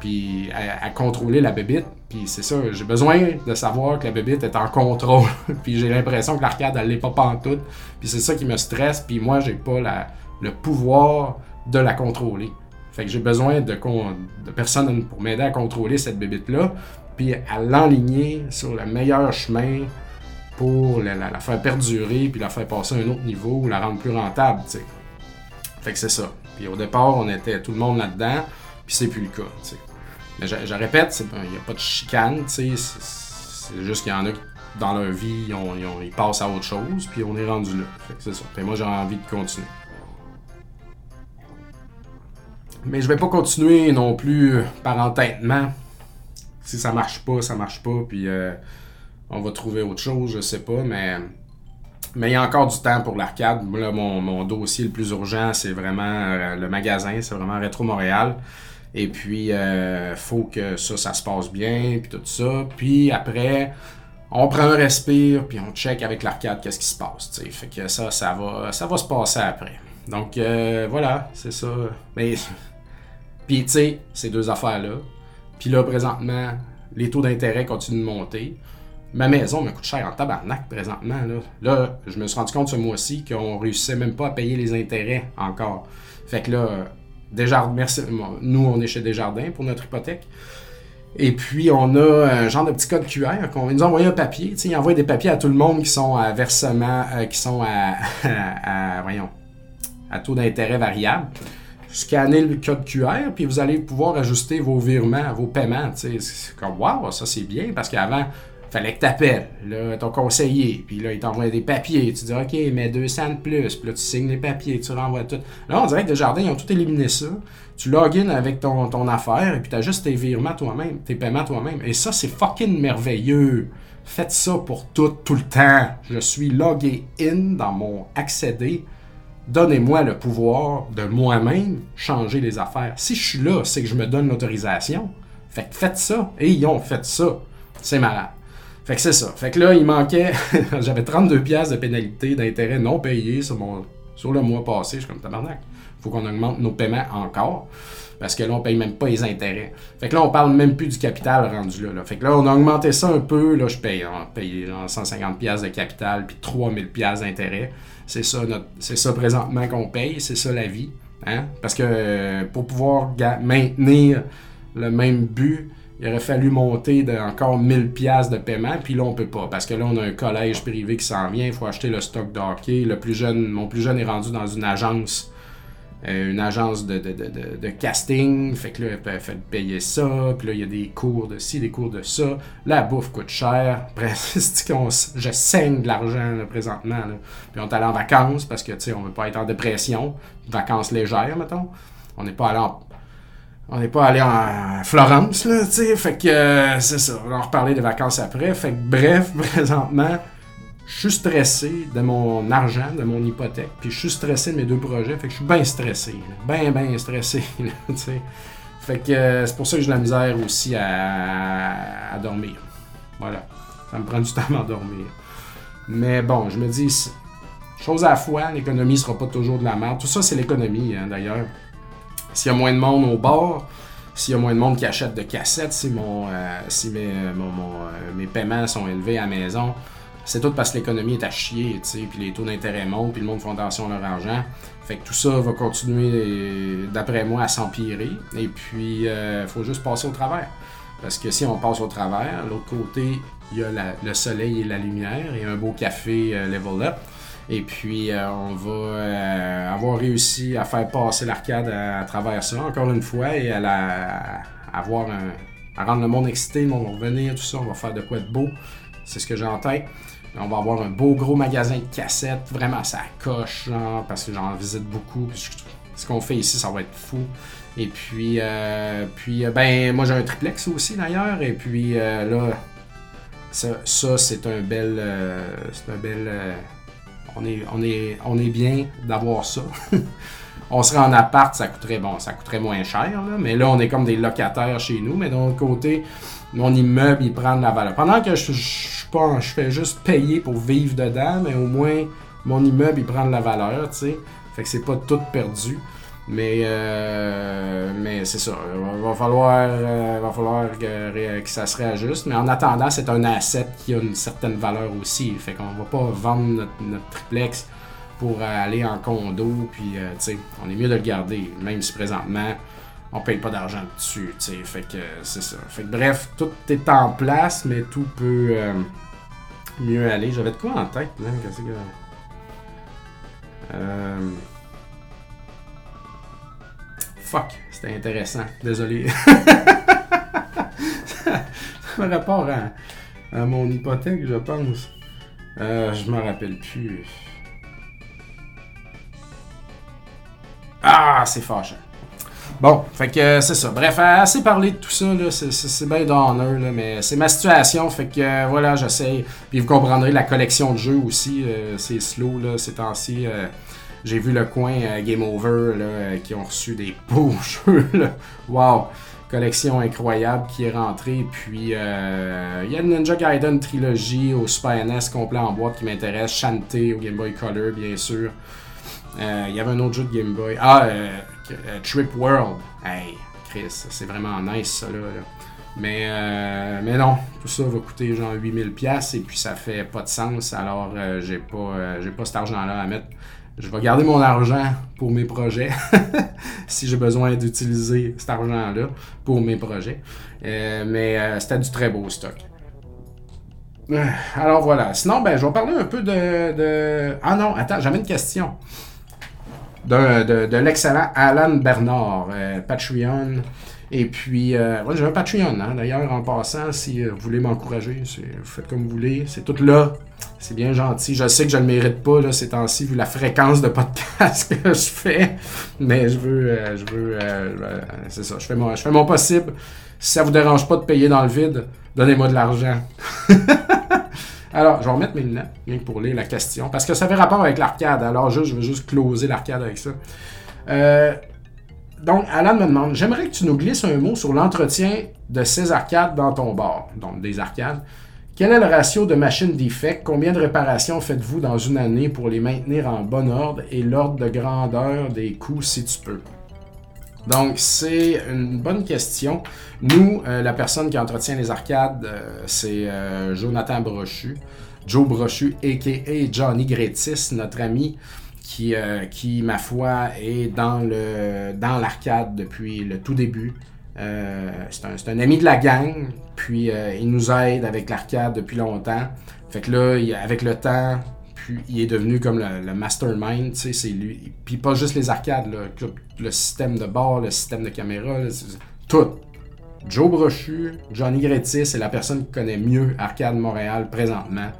Puis à, contrôler la bébite. Puis c'est ça, j'ai besoin de savoir que la bébite est en contrôle. puis j'ai l'impression que l'arcade, elle l'est pas pantoute. Puis c'est ça qui me stresse. Puis moi, j'ai pas la, le pouvoir de la contrôler. Fait que j'ai besoin de, de personnes pour m'aider à contrôler cette bébite-là, puis à l'enligner sur le meilleur chemin pour la, faire perdurer, puis la faire passer à un autre niveau, ou la rendre plus rentable, tu sais. Fait que c'est ça. Puis au départ, on était tout le monde là-dedans, puis c'est plus le cas, tu sais. Mais je, répète, il n'y a pas de chicane, tu sais. C'est juste qu'il y en a qui, dans leur vie, ils, passent à autre chose, puis on est rendu là. Fait que c'est ça. Puis moi, j'ai envie de continuer. Mais je vais pas continuer non plus par entêtement. Si ça marche pas, ça marche pas, puis euh, on va trouver autre chose, je sais pas, mais mais il y a encore du temps pour l'arcade. Là, mon, dossier le plus urgent, c'est vraiment euh, le magasin, c'est vraiment Rétro Montréal. Et puis, euh, faut que ça, ça se passe bien, puis tout ça. Puis après, on prend un respire, puis on check avec l'arcade qu'est-ce qui se passe. T'sais. Fait que ça, ça va, ça va se passer après. Donc voilà, c'est ça. Mais puis, tu sais, ces deux affaires-là. Puis là, présentement, les taux d'intérêt continuent de monter. Ma maison me coûte cher en tabarnak présentement. Là, là je me suis rendu compte ce mois-ci qu'on réussissait même pas à payer les intérêts encore. Fait que là, merci, nous, on est chez Desjardins pour notre hypothèque. Et puis, on a un genre de petit code QR qu'on nous a envoyé un papier. ils envoient des papiers à tout le monde qui sont à versement, euh, qui sont à, à, voyons, à taux d'intérêt variable scannez le code QR, puis vous allez pouvoir ajuster vos virements, vos paiements. C'est comme, waouh, ça c'est bien, parce qu'avant, fallait que tu appelles ton conseiller, puis là, il t'envoie des papiers. Tu dis, OK, mets 200 de plus, puis là, tu signes les papiers, tu renvoies tout. Là, on dirait que Desjardins, ils ont tout éliminé ça. Tu login avec ton, ton affaire, et puis tu tes virements toi-même, tes paiements toi-même. Et ça, c'est fucking merveilleux. Faites ça pour tout, tout le temps. Je suis logué in dans mon accéder Donnez-moi le pouvoir de moi-même changer les affaires. Si je suis là, c'est que je me donne l'autorisation. Fait que faites ça. Et ils ont fait ça. C'est malade. Fait que c'est ça. Fait que là, il manquait. J'avais 32 pièces de pénalité d'intérêt non payé sur, mon... sur le mois passé. Je suis comme tabarnak. Faut qu'on augmente nos paiements encore. Parce que là, on paye même pas les intérêts. Fait que là, on parle même plus du capital rendu là. Fait que là, on a augmenté ça un peu. Là, je paye, on paye 150 pièces de capital puis 3000 pièces d'intérêt. C'est ça, présentement qu'on paye, c'est ça la vie. Hein? Parce que euh, pour pouvoir maintenir le même but, il aurait fallu monter de encore 1000 pièces de paiement, puis là on peut pas parce que là on a un collège privé qui s'en vient, il faut acheter le stock d'hockey. Le plus jeune, mon plus jeune est rendu dans une agence une agence de, de, casting. Fait que là, elle fait payer ça. Puis là, il y a des cours de ci, des cours de ça. La bouffe coûte cher. Après, je saigne de l'argent présentement. Puis on est allé en vacances parce que, tu sais, on veut pas être en dépression. Vacances légères, mettons. On n'est pas allé en on n'est pas allé en Florence, là, tu sais. Fait que euh, c'est ça. On va en reparler des vacances après. Fait que bref, présentement, je suis stressé de mon argent, de mon hypothèque, puis je suis stressé de mes deux projets, fait que je suis bien stressé, bien, bien stressé. Fait que euh, c'est pour ça que j'ai la misère aussi à, dormir. Voilà. Ça me prend du temps à m'endormir. Mais bon, je me dis, chose à la fois, l'économie sera pas toujours de la merde. Tout ça, c'est l'économie, hein, d'ailleurs. S'il y a moins de monde au bord, s'il y a moins de monde qui achète de cassettes, si, mon, si mes, mes paiements sont élevés à la maison, c'est tout parce que l'économie est à chier, puis les taux d'intérêt montent, puis le monde à leur argent. Fait que tout ça va continuer, d'après moi, à s'empirer. Et puis, il euh, faut juste passer au travers. Parce que si on passe au travers, l'autre côté, il y a le soleil et la lumière et un beau café euh, level up. Et puis, euh, on va avoir réussi à faire passer l'arcade à, travers ça, encore une fois, et à, la, avoir un, à rendre le monde excité, le monde va revenir, tout ça, on va faire de quoi de beau. C'est ce que j'ai en tête. On va avoir un beau gros magasin de cassettes, vraiment ça coche, parce que j'en visite beaucoup. ce qu'on fait ici, ça va être fou. Et puis, euh, puis euh, ben, moi j'ai un triplex aussi d'ailleurs. Et puis euh, là, ça, c'est un bel. c'est un bel. on est bien d'avoir ça. on serait en appart, ça coûterait, bon, ça coûterait moins cher, mais là, on est comme des locataires chez nous. Mais d'un autre côté, mon immeuble, il prend de la valeur. Pendant que je, je, je, je fais juste payer pour vivre dedans, mais au moins, mon immeuble, il prend de la valeur, tu sais. Fait que c'est pas tout perdu. Mais, euh, mais c'est ça. Il va falloir, euh, va falloir que, ça se réajuste. Mais en attendant, c'est un asset qui a une certaine valeur aussi. Fait qu'on va pas vendre notre, triplex pour aller en condo. Puis, euh, tu sais, on est mieux de le garder. Même si présentement, on paye pas d'argent dessus, tu. Fait que c'est ça. Fait que bref, tout est en place, mais tout peut euh, mieux aller. J'avais de quoi en tête, là? Qu'est-ce que. Euh... Fuck, c'était intéressant. Désolé. ça me rapport à, mon hypothèque, je pense. Euh, je me rappelle plus. Ah, c'est fâchant. Bon, fait que euh, c'est ça. Bref, assez parlé de tout ça, c'est bien d'honneur, mais c'est ma situation, fait que euh, voilà, j'essaie. Puis vous comprendrez la collection de jeux aussi, euh, c'est slow, là, ces temps-ci. J'ai vu le coin Game Over, là, qui ont reçu des beaux jeux, là. Wow! Collection incroyable qui est rentrée. Puis il y a une Ninja Gaiden trilogie au Super NES complet en boîte qui m'intéresse. Shantae au Game Boy Color, bien sûr. Il y avait un autre jeu de Game Boy. Ah, euh, Trip World. Hey, Chris, c'est vraiment nice ça là. Mais, euh, mais non, tout ça va coûter genre 8000$ et puis ça fait pas de sens. Alors euh, j'ai pas, pas cet argent-là à mettre. Je vais garder mon argent pour mes projets si j'ai besoin d'utiliser cet argent-là pour mes projets. mais c'était du très beau stock. Alors voilà. Sinon, ben, je vais parler un peu de. de... Ah non, attends, j'avais une question de, l'excellent Alan Bernard, euh, Patreon. Et puis, euh, j'ai un Patreon, hein. d'ailleurs, en passant, si euh, vous voulez m'encourager, faites comme vous voulez. C'est tout là. C'est bien gentil. Je sais que je ne le mérite pas, là, ces temps-ci, vu la fréquence de podcast que je fais. Mais je veux, je veux, c'est ça, je fais, mon, je possible. Si ça vous dérange pas de payer dans le vide, donnez-moi de l'argent. Alors, je vais remettre mes lunettes, rien que pour lire la question, parce que ça fait rapport avec l'arcade. Alors, je vais juste closer l'arcade avec ça. Euh, donc, Alan me demande J'aimerais que tu nous glisses un mot sur l'entretien de ces arcades dans ton bar, donc des arcades. Quel est le ratio de machines defect Combien de réparations faites-vous dans une année pour les maintenir en bon ordre et l'ordre de grandeur des coûts si tu peux donc, c'est une bonne question. Nous, euh, la personne qui entretient les arcades, euh, c'est euh, Jonathan Brochu. Joe Brochu, a.k.a. Johnny Gretis, notre ami, qui, qui, ma foi, est dans le dans l'arcade depuis le tout début. c'est un, un, ami de la gang, puis il nous aide avec l'arcade depuis longtemps. Fait que là, avec le temps, puis il est devenu comme le, mastermind, tu sais, c'est lui. Puis pas juste les arcades, le système de bord, le système de caméra, tout. Joe Brochu, Johnny Gretis, c'est la personne qui connaît mieux Arcade Montréal présentement.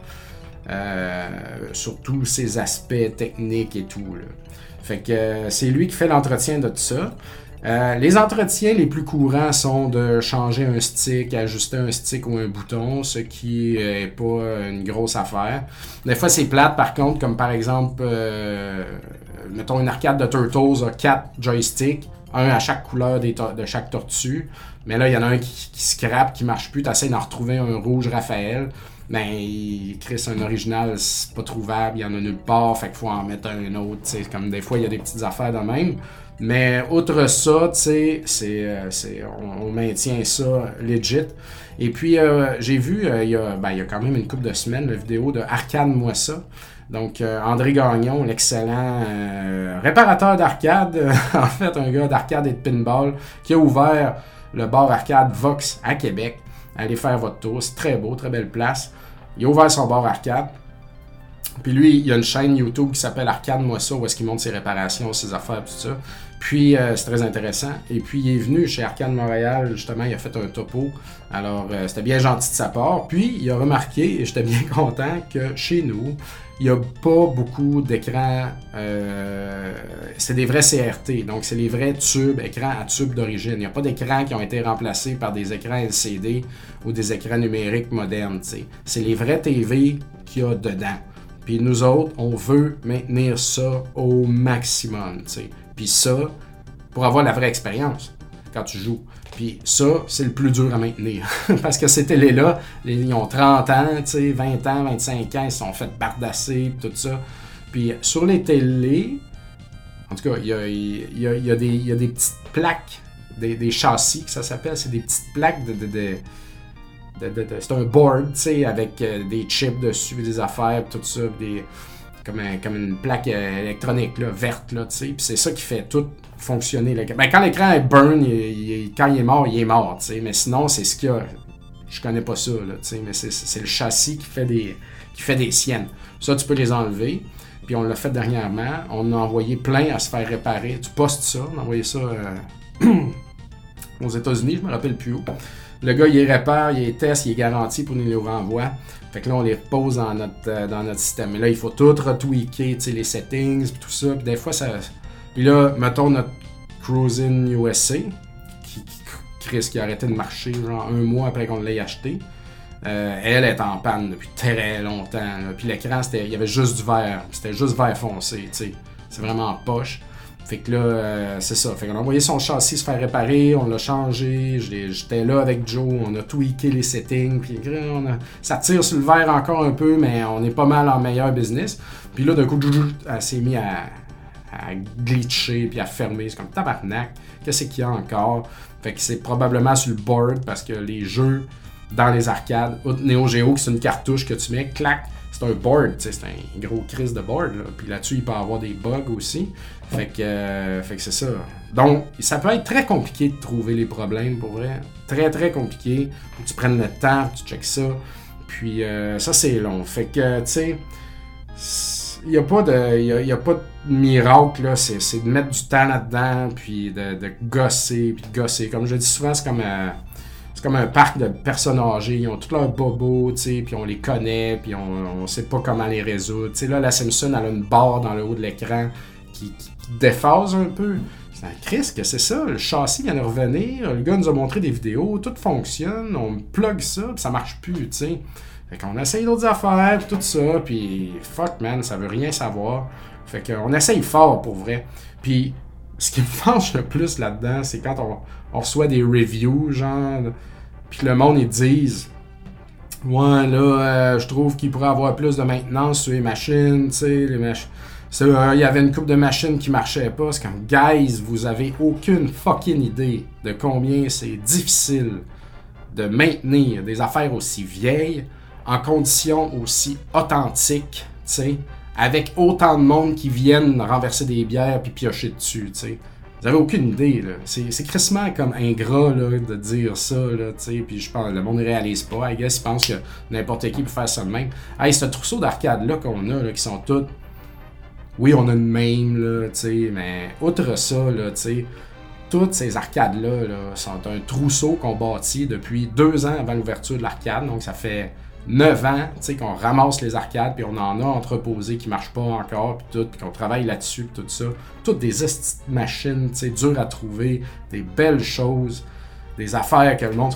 Euh, sur tous ses aspects techniques et tout. Fait que euh, c'est lui qui fait l'entretien de tout ça. Euh, les entretiens les plus courants sont de changer un stick, ajuster un stick ou un bouton, ce qui est pas une grosse affaire. Des fois, c'est plate par contre, comme par exemple, euh, mettons une arcade de Turtles a quatre joysticks, un à chaque couleur de chaque tortue. Mais là, il y en a un qui, qui scrape, qui marche plus. Tu essaies d'en retrouver un rouge Raphaël. Ben, crée un original, c'est pas trouvable, il y en a nulle part, fait qu'il faut en mettre un autre. Comme des fois, il y a des petites affaires de même. Mais outre ça, c'est, euh, c'est, on, maintient ça legit. Et puis, euh, j'ai vu, euh, il, y a, ben, quand même une couple de semaines, la vidéo de Arcade Moi ça. Donc, André Gagnon, l'excellent réparateur d'arcade, en fait, un gars d'arcade et de pinball, qui a ouvert le bar arcade Vox à Québec. Allez faire votre tour, c'est très beau, très belle place. Il a ouvert son bar arcade. Puis lui, il y a une chaîne YouTube qui s'appelle Arcade Moi ça, où est-ce qu'il montre ses réparations, ses affaires, tout ça. Puis euh, c'est très intéressant. Et puis il est venu chez Arcade Montréal, justement, il a fait un topo. Alors euh, c'était bien gentil de sa part. Puis il a remarqué, et j'étais bien content, que chez nous, il n'y a pas beaucoup d'écrans. euh, c'est des vrais CRT, donc c'est les vrais tubes, écrans à tube d'origine. Il n'y a pas d'écrans qui ont été remplacés par des écrans LCD ou des écrans numériques modernes. C'est les vrais TV qu'il y a dedans. Puis nous autres, on veut maintenir ça au maximum. tu sais. Puis ça, pour avoir la vraie expérience quand tu joues. Puis ça, c'est le plus dur à maintenir. Parce que ces télés-là, ils ont 30 ans, tu sais, 20 ans, 25 ans, ils sont fait bardasser, tout ça. Puis sur les télés, en tout cas, il y a, y a- des, petites plaques, des, châssis que ça s'appelle, c'est des petites plaques de- c'est un board, tu sais, avec euh, des chips dessus, des affaires, tout ça, des, comme, un- comme une plaque euh, électronique là, verte, là, tu sais. Puis c'est ça qui fait tout fonctionner. l'écran. Ben, quand l'écran est burn, quand il est mort, il est mort, tu sais. Mais sinon, c'est ce qu'il y a. Je connais pas ça, là, tu sais, mais c'est, c'est le châssis qui fait, des, qui fait des siennes. Ça, tu peux les enlever. Puis on l'a fait dernièrement. On a envoyé plein à se faire réparer. Tu postes ça. On a envoyé ça euh, aux États-Unis, je me rappelle plus où. Le gars, il les répare, il les teste, il est garanti pour nous les renvoie. Fait que là, on les repose dans notre, euh, dans notre système. Mais là, il faut tout retweaker, les settings, puis tout ça. Puis des fois, ça. Puis là, mettons notre Cruising USA, qui, qui, Chris, qui a arrêté de marcher, genre un mois après qu'on l'ait acheté. Euh, elle est en panne depuis très longtemps. là. Puis l'écran, il y avait juste du vert. C'était juste vert foncé, tu sais. C'est vraiment en poche. Fait que là, euh, c'est ça. Fait qu'on a envoyé son châssis se faire réparer, on l'a changé. J'étais là avec Joe, on a tweaké les settings. Puis on a- ça tire sur le verre encore un peu, mais on est pas mal en meilleur business. Puis là, d'un coup, elle s'est mis à, glitcher puis à fermer. C'est comme tabarnak. Qu'est-ce qu'il y a encore? Fait que c'est probablement sur le board parce que les jeux dans les arcades, Neo Geo, qui c'est une cartouche que tu mets, clac, c'est un board, c'est un gros crise de board. là. Puis là-dessus, il peut avoir des bugs aussi. Fait que, euh, que c'est ça. Donc, ça peut être très compliqué de trouver les problèmes pour vrai. Très, très compliqué. Faut que tu prennes le temps, tu checkes ça. Puis euh, ça, c'est long. Fait que, tu sais, il n'y a, pas de- pas miracle, là. C'est, de mettre du temps là-dedans, puis de, gosser, puis de gosser. Comme je dis souvent, c'est comme, euh, comme un parc de personnes âgées. Ils ont tous leurs bobos, tu sais, puis on les connaît, puis on, on sait pas comment les résoudre. Tu sais, là, la Simpson, elle a une barre dans le haut de l'écran qui déphase un peu. C'est un Chris, que c'est ça? Le châssis vient de revenir, le gars nous a montré des vidéos, tout fonctionne, on plug ça, puis ça marche plus, tu sais. Fait qu'on essaye d'autres affaires, tout ça, puis fuck man, ça veut rien savoir. Fait qu'on essaye fort pour vrai. Puis ce qui me fâche le plus là-dedans, c'est quand on, reçoit des reviews, genre, puis le monde ils disent Ouais, là, euh, je trouve qu'il pourrait avoir plus de maintenance sur les machines, tu sais, les machines. Euh, Il y avait une coupe de machines qui marchait pas. C'est comme, guys, vous avez aucune fucking idée de combien c'est difficile de maintenir des affaires aussi vieilles en conditions aussi authentiques, tu sais, avec autant de monde qui viennent renverser des bières puis piocher dessus, tu sais. Vous avez aucune idée, là. C'est c'est crissement comme ingrat, là, de dire ça, là, tu sais. Puis je pense, le monde ne réalise pas. I guess, il pense que n'importe qui peut faire ça de même. Hey, ce trousseau d'arcade-là qu'on a, là, qui sont toutes... Oui, on a une même, là, tu sais, mais outre ça, là, tu sais, toutes ces arcades-là là, sont un trousseau qu'on bâtit depuis deux ans avant l'ouverture de l'arcade. Donc, ça fait neuf ans qu'on ramasse les arcades, puis on en a entreposé qui ne marchent pas encore, puis tout, qu'on travaille là-dessus, puis tout ça. Toutes des machines, dures à trouver, des belles choses, des affaires que le monde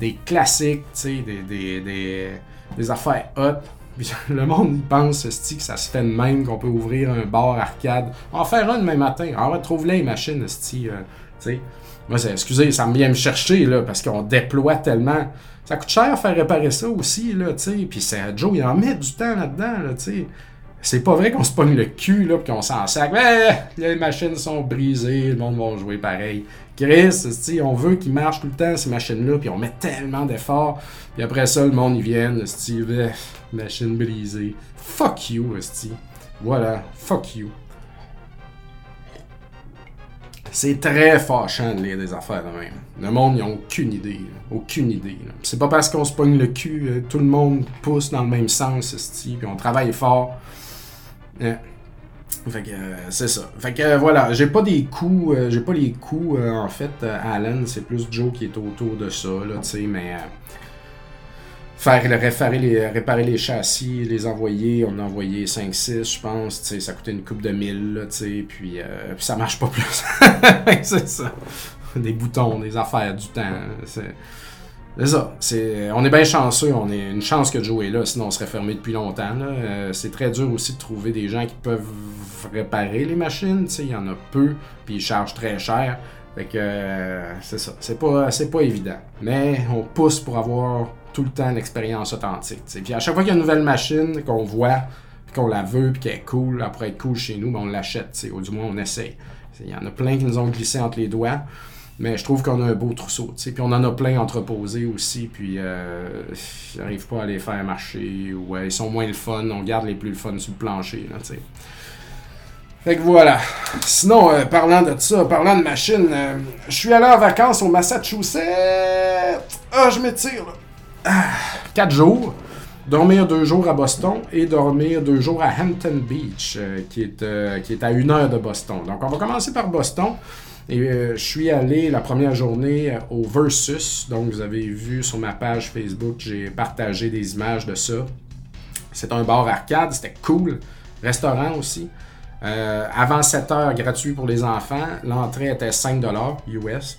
des classiques, des, des, des, des affaires hot. Le monde il pense que ça se fait de même, qu'on peut ouvrir un bar arcade. On va faire un demain matin. On va trouver les machines, euh, sais. Moi, excusez, ça me vient me chercher, là, parce qu'on déploie tellement. Ça coûte cher faire réparer ça aussi, là, tu sais. Puis Joe, il en met du temps là-dedans, là, tu sais. C'est pas vrai qu'on se pogne le cul, là, pis qu'on s'en sac. les machines sont brisées, le monde va jouer pareil. Chris, on veut qu'ils marchent tout le temps, ces machines-là, puis on met tellement d'efforts. Puis après ça, le monde, ils viennent, machine brisée. Fuck you, esti. Voilà, fuck you. C'est très fâchant de lire des affaires de même. Le monde, ils n'ont aucune idée. Aucune idée. C'est pas parce qu'on se pogne le cul, euh, tout le monde pousse dans le même sens, esti, puis on travaille fort. Hein. Fait que euh, c'est ça. Fait que euh, voilà, j'ai pas des coups, j'ai pas les coups en fait, Alan, c'est plus Joe qui est autour de ça, là, tu sais, mais faire réparer les, réparer les châssis, les envoyer. On a envoyé 5-6, je pense. Ça coûtait une coupe de 1000, là, puis, puis ça marche pas plus. c'est ça. Des boutons, des affaires, du temps. Ça. C'est, on est bien chanceux. On est une chance que Joe est là, sinon on serait fermé depuis longtemps. Euh, c'est très dur aussi de trouver des gens qui peuvent réparer les machines. Il y en a peu, puis ils chargent très cher. Fait que euh, c'est ça. C'est pas, c'est pas évident. Mais on pousse pour avoir tout le temps l'expérience authentique. Puis à chaque fois qu'il y a une nouvelle machine qu'on voit, qu'on la veut, puis qu'elle est cool, pourrait être cool chez nous, ben on l'achète. Ou du moins on essaye. Il y en a plein qui nous ont glissé entre les doigts. Mais je trouve qu'on a un beau trousseau. Puis on en a plein entreposés aussi. Puis euh, j'arrive pas à les faire marcher. Ou ils sont moins le fun. On garde les plus le fun sur le plancher. Là, fait que voilà. Sinon, euh, parlant de ça, parlant de machine, euh, je suis allé en vacances au Massachusetts. Ah, je m'étire là. Ah, quatre jours. Dormir deux jours à Boston et dormir deux jours à Hampton Beach, euh, qui, est, qui est à une heure de Boston. Donc, on va commencer par Boston. Et je suis allé la première journée au Versus. Donc, vous avez vu sur ma page Facebook, j'ai partagé des images de ça. C'est un bar arcade, c'était cool. Restaurant aussi. Euh, avant 7 heures, gratuit pour les enfants. L'entrée était 5 US.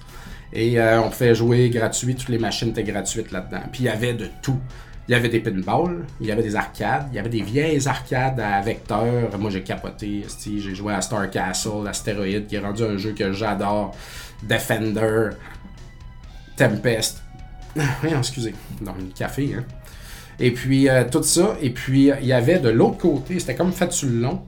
Et euh, on pouvait jouer gratuit. Toutes les machines étaient gratuites là-dedans. Puis il y avait de tout. Il y avait des pinballs, il y avait des arcades, il y avait des vieilles arcades à vecteurs. Moi, j'ai capoté. J'ai joué à Star Castle, Asteroid, qui est rendu un jeu que j'adore. Defender, Tempest. Excusez. Dans le café, hein. Et puis, euh, tout ça. Et puis, il y avait de l'autre côté, c'était comme fait long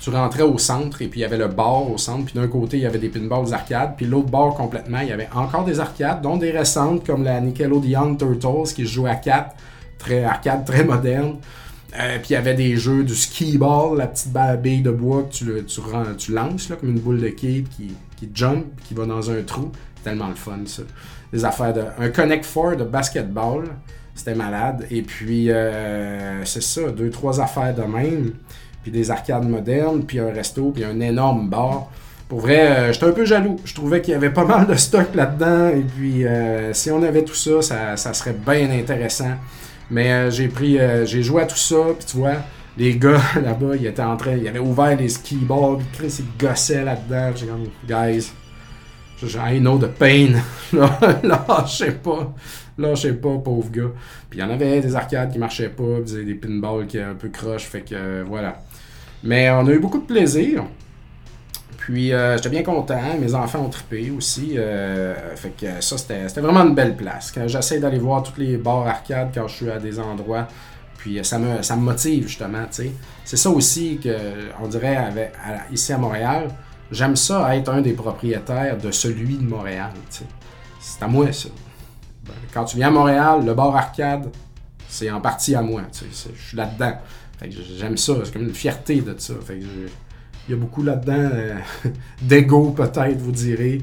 tu rentrais au centre et puis il y avait le bar au centre, puis d'un côté il y avait des pinballs arcades, puis l'autre bar complètement, il y avait encore des arcades, dont des récentes comme la Nickelodeon Turtles qui se joue à 4, très arcade, très moderne. Euh, puis il y avait des jeux du ski ball, la petite bille de bois que tu, tu, tu lances là, comme une boule de quai qui, qui jump, qui va dans un trou. Tellement le fun ça. Des affaires de. Un Connect Four de basketball. C'était malade. Et puis euh, c'est ça, deux, trois affaires de même puis des arcades modernes, puis un resto, puis un énorme bar. Pour vrai, euh, j'étais un peu jaloux. Je trouvais qu'il y avait pas mal de stock là-dedans. Et puis, euh, si on avait tout ça, ça, serait bien intéressant. Mais euh, j'ai pris, j'ai joué à tout ça. Puis tu vois, les gars là-bas, ils étaient en train, ils avaient ouvert les ski balls. Puis Chris, ils gossaient là-dedans. J'ai comme, guys, I know the pain. Lâchez pas. Lâchez pas, pauvre gars. Puis il y en avait des arcades qui marchaient pas. Puis des pinballs qui étaient un peu croches. Fait que, voilà. Mais on a eu beaucoup de plaisir. Puis euh, j'étais bien content. Mes enfants ont trippé aussi. Euh, fait que ça, c'était vraiment une belle place. Quand j'essaie d'aller voir tous les bars arcades quand je suis à des endroits. Puis ça me, motive justement. C'est ça aussi que on dirait ici à Montréal. J'aime ça être un des propriétaires de celui de Montréal. C'est à moi ça. Ben, quand tu viens à Montréal, le bar arcade, c'est en partie à moi. Je suis là-dedans j'aime ça, c'est comme une fierté de ça. Fait il y a beaucoup là-dedans euh, d'ego peut-être, vous direz.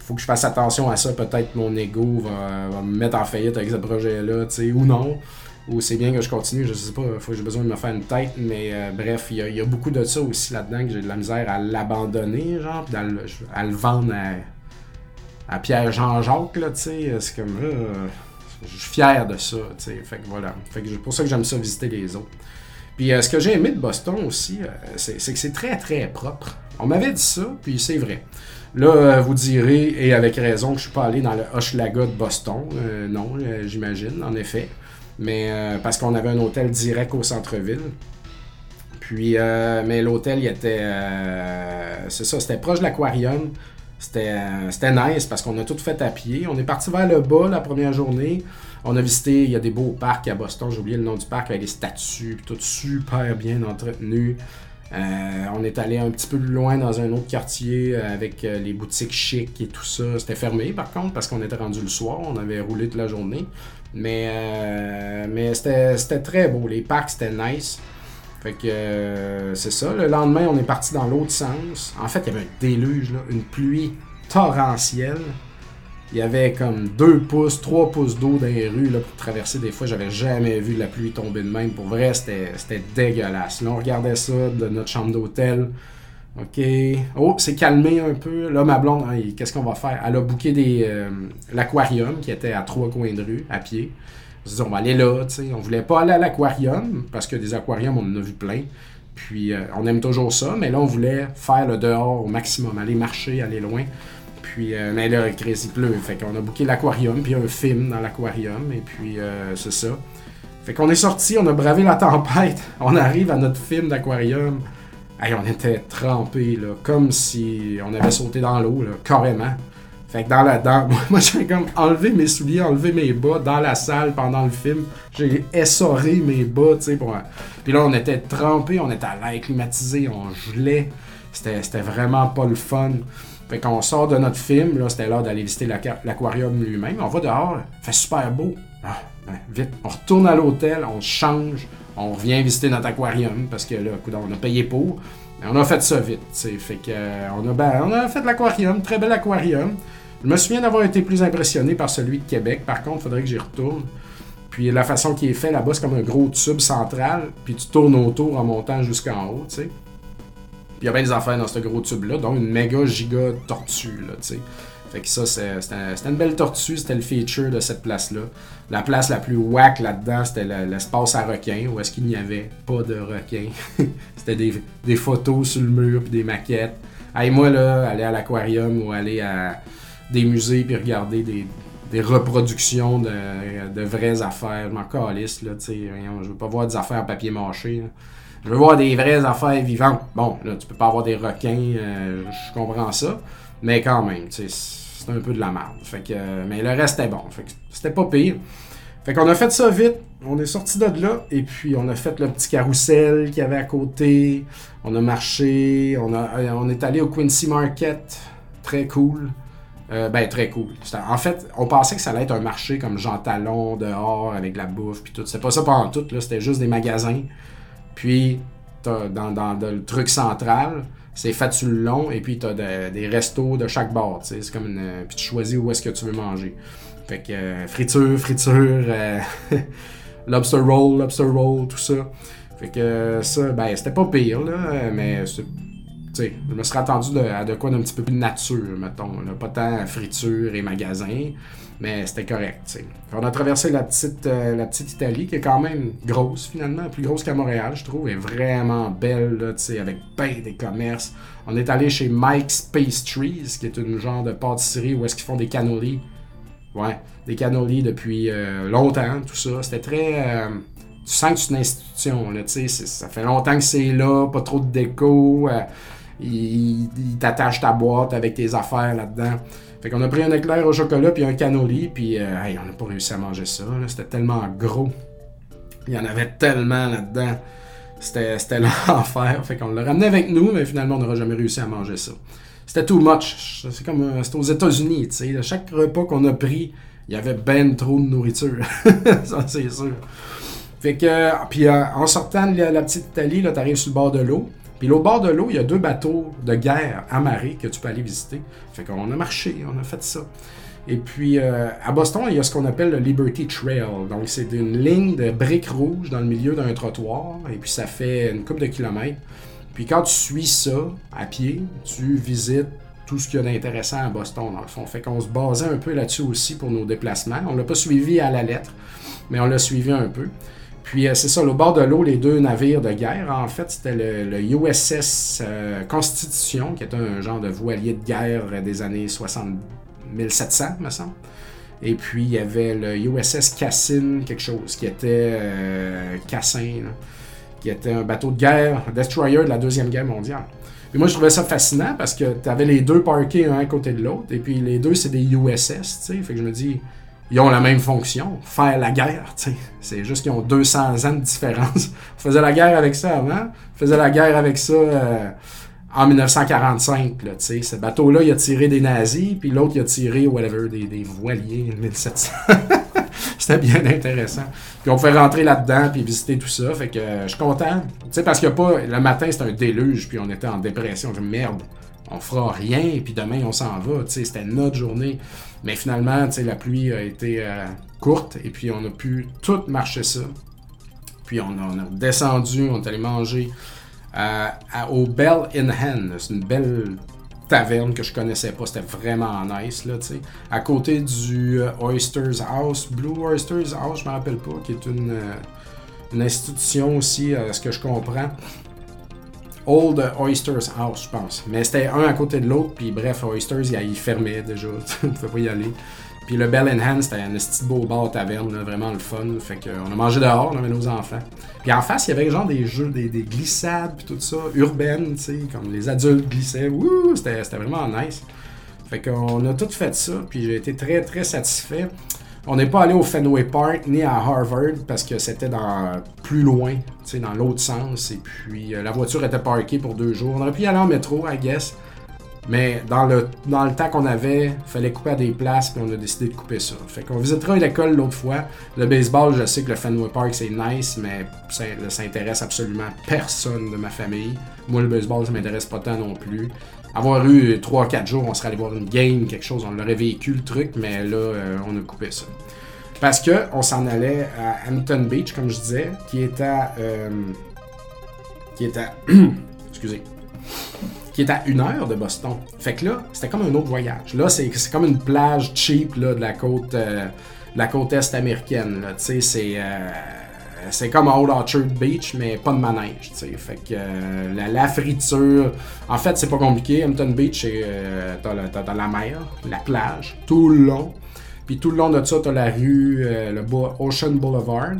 Faut que je fasse attention à ça. Peut-être mon ego va, me mettre en faillite avec ce projet-là, ou non. Ou c'est bien que je continue, je sais pas, faut que j'ai besoin de me faire une tête, mais euh, bref, il y, a beaucoup de ça aussi là-dedans que j'ai de la misère à l'abandonner, genre, puis à, le vendre à, Pierre Jean-Jacques, là, tu sais. C'est comme, euh, je suis fier de ça, tu sais. Fait que voilà. Fait que c'est pour ça que j'aime ça visiter les autres. Puis euh, ce que j'ai aimé de Boston aussi, euh, c'est que c'est très très propre. On m'avait dit ça, puis c'est vrai. Là, euh, vous direz, et avec raison, que je suis pas allé dans le Hochelaga de Boston. non, j'imagine, en effet. Mais parce qu'on avait un hôtel direct au centre-ville. Puis, mais l'hôtel, il était. c'est ça, c'était proche de l'aquarium. c'était nice parce qu'on a tout fait à pied. On est parti vers le bas la première journée. On a visité, il y a des beaux parcs à Boston, j'ai oublié le nom du parc, avec des statues, tout super bien entretenu. Euh, on est allé un petit peu plus loin dans un autre quartier euh, avec euh, les boutiques chic et tout ça. C'était fermé par contre parce qu'on était rendu le soir, on avait roulé toute la journée. Mais, mais c'était très beau, les parcs c'était nice. Fait que c'est ça. Le lendemain, on est parti dans l'autre sens. En fait, il y avait un déluge, une pluie torrentielle. Il y avait comme 2 pouces, 3 pouces d'eau dans les rues là, pour traverser. Des fois, j'avais jamais vu la pluie tomber de même. Pour vrai, c'était dégueulasse. Là, on regardait ça de notre chambre d'hôtel. OK. Oh, c'est calmé un peu. Là, ma blonde, hein, qu'est-ce qu'on va faire? Elle a booké des, euh, l'aquarium qui était à trois coins de rue, à pied. On s'est dit, on va aller là. sais. On voulait pas aller à l'aquarium parce que des aquariums, on en a vu plein. Puis, euh, on aime toujours ça. Mais là, on voulait faire le dehors au maximum, aller marcher, aller loin. Puis, euh, mais là, il pleut. Fait qu'on a booké l'aquarium, puis un film dans l'aquarium. Et puis, euh, c'est ça. Fait qu'on est sorti, on a bravé la tempête. On arrive à notre film d'aquarium. Hey, on était trempés, là, comme si on avait sauté dans l'eau, carrément. Fait que dans la dent, moi j'ai comme enlevé mes souliers, enlevé mes bas dans la salle pendant le film. J'ai essoré mes bas, tu sais, pour. Puis là, on était trempés, on était à l'air climatisé, on gelait. C'était vraiment pas le fun. Fait qu'on sort de notre film, là, c'était l'heure d'aller visiter l'aquarium lui-même. On va dehors, fait super beau. Ah, vite, on retourne à l'hôtel, on change, on revient visiter notre aquarium parce que là, on a payé pour. On a fait ça vite, sais. Fait que, euh, on, a, ben, on fait l'aquarium, très bel aquarium. Je me souviens d'avoir été plus impressionné par celui de Québec. Par contre, il faudrait que j'y retourne. Puis la façon qui est fait là-bas, c'est comme un gros tube central, puis tu tournes autour en montant jusqu'en haut, tu sais. Il y a bien des affaires dans ce gros tube-là, dont une méga giga tortue, là, tu sais. Fait que ça, c'était une belle tortue, c'était le feature de cette place-là. La place la plus whack là-dedans, c'était l'espace à requins, où est-ce qu'il n'y avait pas de requins. c'était des, photos sur le mur, puis des maquettes. Hey, moi, là, aller à l'aquarium ou aller à des musées, puis regarder des, reproductions de, vraies affaires, je m'en calisse, là, tu sais. Je veux pas voir des affaires en papier mâché, je veux voir des vraies affaires vivantes. Bon, là, tu peux pas avoir des requins, euh, je comprends ça. Mais quand même, c'est un peu de la merde. Fait que, mais le reste était bon. Fait que c'était pas pire. Fait qu'on a fait ça vite. On est sorti de là. Et puis, on a fait le petit carrousel qu'il y avait à côté. On a marché. On, euh, est allé au Quincy Market. Très cool. Euh, ben, très cool. En fait, on pensait que ça allait être un marché comme Jean Talon, dehors, avec la bouffe, puis tout. C'est pas ça pendant tout, là. C'était juste des magasins. Puis, dans, le truc central, c'est fait sur le long, et puis tu as des restos de chaque bord. C'est comme une. Puis tu choisis où est-ce que tu veux manger. Fait que euh, friture, friture, euh, lobster roll, lobster roll, tout ça. Fait que ça, ben, c'était pas pire, là, mais je me serais attendu à de quoi d'un petit peu plus nature, mettons. Pas tant friture et magasin. Mais c'était correct. On a traversé la petite, euh, la Italie, qui est quand même grosse finalement, plus grosse qu'à Montréal, je trouve, est vraiment belle, là, avec plein des commerces. On est allé chez Mike's Pastries, qui est une genre de pâtisserie où est-ce qu'ils font des cannolis. Ouais, des cannolis depuis euh, longtemps, tout ça. C'était très. Euh, tu sens que c'est une institution, là, tu sais. Ça fait longtemps que c'est là, pas trop de déco. il, il t'attache ta boîte avec tes affaires là-dedans. Fait qu'on a pris un éclair au chocolat puis un cannoli, puis euh, on n'a pas réussi à manger ça. C'était tellement gros. Il y en avait tellement là-dedans. C'était l'enfer. Fait qu'on l'a ramené avec nous, mais finalement, on n'aura jamais réussi à manger ça. C'était too much. C'est comme euh, c'était aux États-Unis, tu sais. Chaque repas qu'on a pris, il y avait ben trop de nourriture. ça, c'est sûr. Fait que, puis euh, en sortant de la, petite Italie, là, t'arrives sur le bord de l'eau. Puis au bord de l'eau, il y a deux bateaux de guerre amarrés que tu peux aller visiter. Fait qu'on a marché, on a fait ça. Et puis euh, à Boston, il y a ce qu'on appelle le Liberty Trail. Donc c'est une ligne de briques rouges dans le milieu d'un trottoir. Et puis ça fait une couple de kilomètres. Puis quand tu suis ça à pied, tu visites tout ce qu'il y a d'intéressant à Boston, dans le fond. Fait qu'on se basait un peu là-dessus aussi pour nos déplacements. On l'a pas suivi à la lettre, mais on l'a suivi un peu. Puis euh, c'est ça, au bord de l'eau, les deux navires de guerre, en fait, c'était le, USS euh, Constitution, qui était un genre de voilier de guerre des années 60, 1700, me semble. Et puis il y avait le USS Cassin, quelque chose, qui était euh, Cassin, qui était un bateau de guerre, destroyer de la Deuxième Guerre mondiale. Puis moi, je trouvais ça fascinant parce que tu avais les deux parkés un à côté de l'autre. Et puis les deux, c'est des USS, tu sais. Fait que je me dis, ils ont la même fonction, faire la guerre, tu sais. C'est juste qu'ils ont 200 ans de différence. On faisait la guerre avec ça avant. On faisait la guerre avec ça euh, en 1945, là, tu sais. Ce bateau-là, il a tiré des nazis, puis l'autre, il a tiré, whatever, des, des voiliers, 1700. C'était bien intéressant. Puis on pouvait rentrer là-dedans puis visiter tout ça. Fait que euh, je suis content. Tu sais, parce que pas. Le matin, c'était un déluge, puis on était en dépression. Je merde, on fera rien, puis demain, on s'en va. C'était notre journée. Mais finalement, la pluie a été euh, courte, et puis on a pu tout marcher ça. Puis on a, descendu, on est allé manger euh, au Bell in Hand. C'est une belle taverne que je connaissais pas. C'était vraiment nice, là, tu sais. À côté du euh, Oysters House, Blue Oysters House, je me rappelle pas, qui est une, une institution aussi, à ce que je comprends. Old Oysters House, je pense. Mais c'était un à côté de l'autre, puis bref, Oysters, il, fermait déjà, tu pouvais pas y aller. Puis le Bell in Hand, c'était un petit beau bar taverne, vraiment le fun. Fait qu'on a mangé dehors, on nos enfants. Puis en face, il y avait genre des jeux, des, des glissades, puis tout ça, urbaines, tu sais, comme les adultes glissaient. Wouh, c'était c'était vraiment nice. Fait qu'on a tout fait ça, puis j'ai été très très satisfait. On n'est pas allé au Fenway Park ni à Harvard parce que c'était dans plus loin, dans l'autre sens. Et puis euh, la voiture était parkée pour deux jours. On aurait pu y aller en métro, I guess. Mais dans le, temps qu'on avait, fallait couper à des places, puis on a décidé de couper ça. Fait qu'on visitera l'école l'autre fois. Le baseball, je sais que le Fenway Park, c'est nice, mais ça, ça intéresse absolument personne de ma famille. Moi, le baseball, ça m'intéresse pas tant non plus. Avoir eu 3-4 jours, on serait allé voir une game, quelque chose, on l'aurait vécu le truc, mais là, euh, on a coupé ça. Parce que on s'en allait à Hampton Beach, comme je disais, qui est à... euh, qui est à... excusez qui est à une heure de Boston. Fait que là, c'était comme un autre voyage. Là, c'est comme une plage cheap là, de la côte, euh, de la côte est américaine. Tu sais, c'est c'est comme Old Orchard Beach, mais pas de manège. Fait que euh, la, friture. En fait, c'est pas compliqué. Hampton Beach, euh, t'as la- t'as- la mer, la plage, tout le long. Puis tout le long de ça, t'as la rue, euh, le Ocean Boulevard.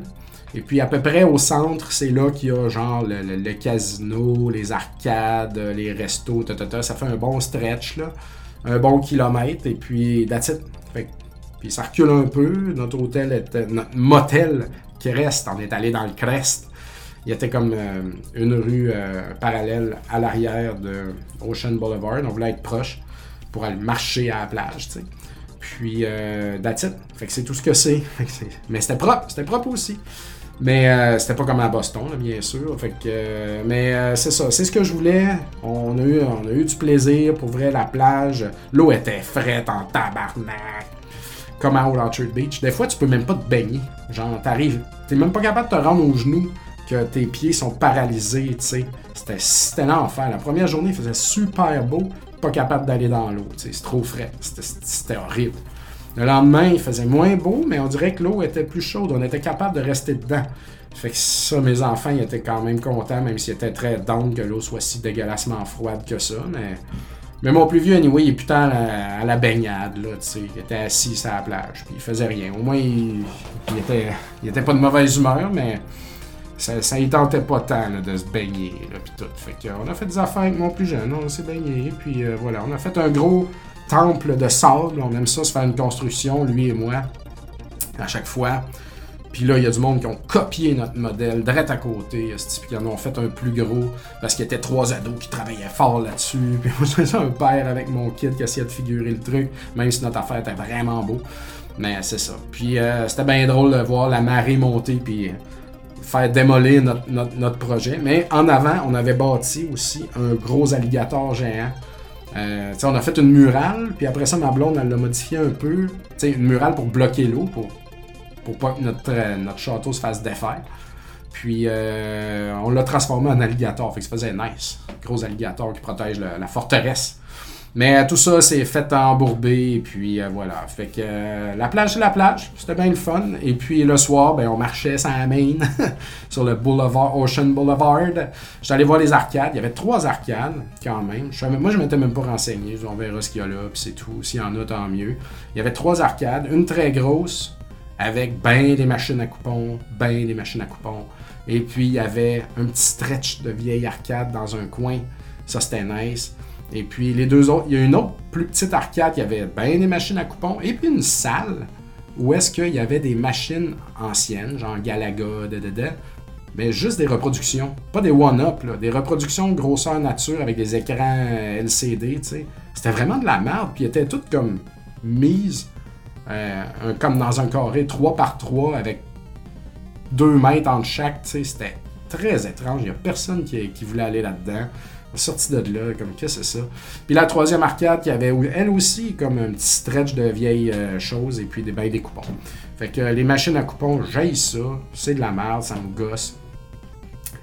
Et puis à peu près au centre, c'est là qu'il y a genre le, casino, les arcades, euh, les restos, ça fait un bon stretch là, un bon kilomètre et puis that's puis ça recule un peu, notre hôtel était, notre motel on est allé dans le Crest. Il y était comme euh, une rue euh, parallèle à l'arrière de Ocean Boulevard, on voulait être proche pour aller marcher à la plage. Puis, euh. Fait que c'est tout ce que c'est. Mais c'était propre, c'était propre aussi. Mais euh, c'était pas comme à Boston, bien sûr. Fait que, mais c'est ça, c'est ce que je voulais. On a, eu, on a eu du plaisir. Pour vrai, la plage, l'eau était frette en tabarnak. Comme à Old Orchard Beach. Des fois, tu peux même pas te baigner. Genre, t'arrives, t'es même pas capable de te rendre aux genoux que tes pieds sont paralysés, tu sais. C'était, c'était l'enfer. La première journée, il faisait super beau. Pas capable d'aller dans l'eau, tu sais. C'est trop frais. C'était, horrible. Le lendemain, il faisait moins beau, mais on dirait que l'eau était plus chaude. On était capable de rester dedans. Fait que ça, mes enfants, ils étaient quand même contents, même s'ils étaient très down que l'eau soit si dégueulassement froide que ça. Mais, mais mon plus vieux, anyway, il est putain à la, baignade, là, tu sais. Il était assis sur la plage, puis il faisait rien. Au moins, il, il était, il était pas de mauvaise humeur, mais ça, ça y tentait pas tant de se baigner, là, puis tout. Fait que, on a fait des affaires avec mon plus jeune, on s'est baigné, puis euh, voilà. On a fait un gros temple de sable. On aime ça, se faire une construction, lui et moi, à chaque fois. Puis là, il y a du monde qui ont copié notre modèle, direct à côté. Puis qui en ont fait un plus gros parce qu'il y était trois ados qui travaillaient fort là-dessus. Puis moi, faisais un père avec mon kid qui essayait de figurer le truc, même si notre affaire était vraiment beau. Mais c'est ça. Puis euh, c'était bien drôle de voir la marée monter puis faire démolir notre, notre- notre projet. Mais en avant, on avait bâti aussi un gros alligator géant. Euh, on a fait une murale, puis après ça, ma blonde, elle l'a modifié un peu. Tu sais, une murale pour bloquer l'eau, pour, pour pas que notre, euh, notre château se fasse défaire. Puis euh, on l'a transformé en alligator, fait que ça faisait nice. Gros alligator qui protège la forteresse. Mais euh, tout ça, c'est fait embourbé, et puis voilà. Fait que la plage, c'est la plage. C'était bien le fun. Et puis le soir, ben, on marchait sans la main sur le boulevard, Ocean Boulevard. J'étais allé voir les arcades. Il y avait trois arcades, quand même. Moi, je m'étais même pas renseigné. On verra ce qu'il y a là, puis c'est tout. S'il y en a, tant mieux. Il y avait trois arcades. Une très grosse, avec ben des machines à coupons, ben des machines à coupons. Et puis, il y avait un petit stretch de vieille arcade dans un coin Ça, c'était nice. Et puis les deux autres, il y a une autre plus petite arcade qui avait bien des machines à coupons. Et puis une salle où est-ce qu'il y avait des machines anciennes, genre Galaga, de, mais juste des reproductions. Pas des one-up, des reproductions grosseur nature avec des écrans LCD, tu sais. C'était vraiment de la merde, puis étaient toutes comme mises, euh, comme dans un carré 3 par 3 avec 2 mètres entre chaque. C'était très étrange. Il n'y a personne qui, voulait aller là-dedans sorti de là, comme qu'est-ce que c'est ça? Puis la troisième arcade qui avait elle aussi comme un petit stretch de vieilles euh, choses et puis des bails des coupons. Fait que les machines à coupons, j'aille ça, c'est de la merde, ça me gosse.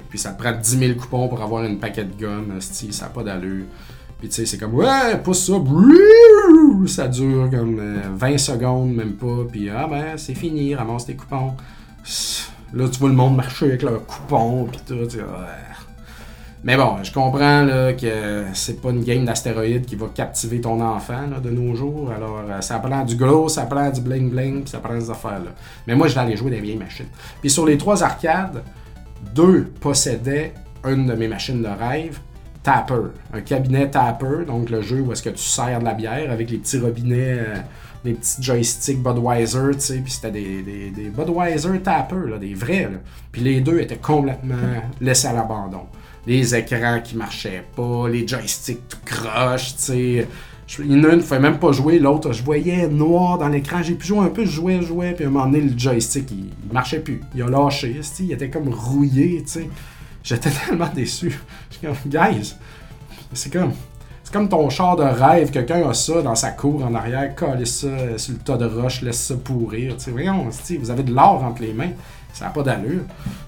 Puis ça prend 10 000 coupons pour avoir une paquet de gomme, ça n'a pas d'allure. Puis tu sais, c'est comme, ouais, pousse ça, ça dure comme 20 euh, secondes, même pas. Puis ah ben, c'est fini, ramasse tes coupons. Là, tu vois le monde marcher avec leurs coupons, puis tout. Tu, mais bon, je comprends là, que c'est pas une game d'astéroïdes qui va captiver ton enfant de nos jours. Alors, euh, ça prend du gros, ça prend du bling-bling, ça prend des affaires-là. Mais moi, je vais aller jouer des vieilles machines. Puis sur les trois arcades, deux possédaient une de mes machines de rêve, Tapper. Un cabinet Tapper, donc le jeu où est-ce que tu sers de la bière avec les petits robinets, euh, les petits joysticks Budweiser, tu sais, puis c'était des, des, Budweiser Tapper, là, des vrais. Puis les deux étaient complètement laissés à l'abandon les écrans qui marchaient pas, les joysticks tout croche, tu sais. Une ne pouvait même pas jouer, l'autre, je voyais noir dans l'écran, j'ai pu jouer un peu, je jouais, je jouais, puis à un moment donné, le joystick, il, marchait plus. Il a lâché, il était comme rouillé, tu sais. J'étais tellement déçu. Je comme, guys, c'est comme, c'est comme ton char de rêve, quelqu'un a ça dans sa cour en arrière, colle ça sur le tas de roches, laisse ça pourrir, tu sais. Voyons, vous avez de l'or entre les mains. Ça n'a pas d'allure.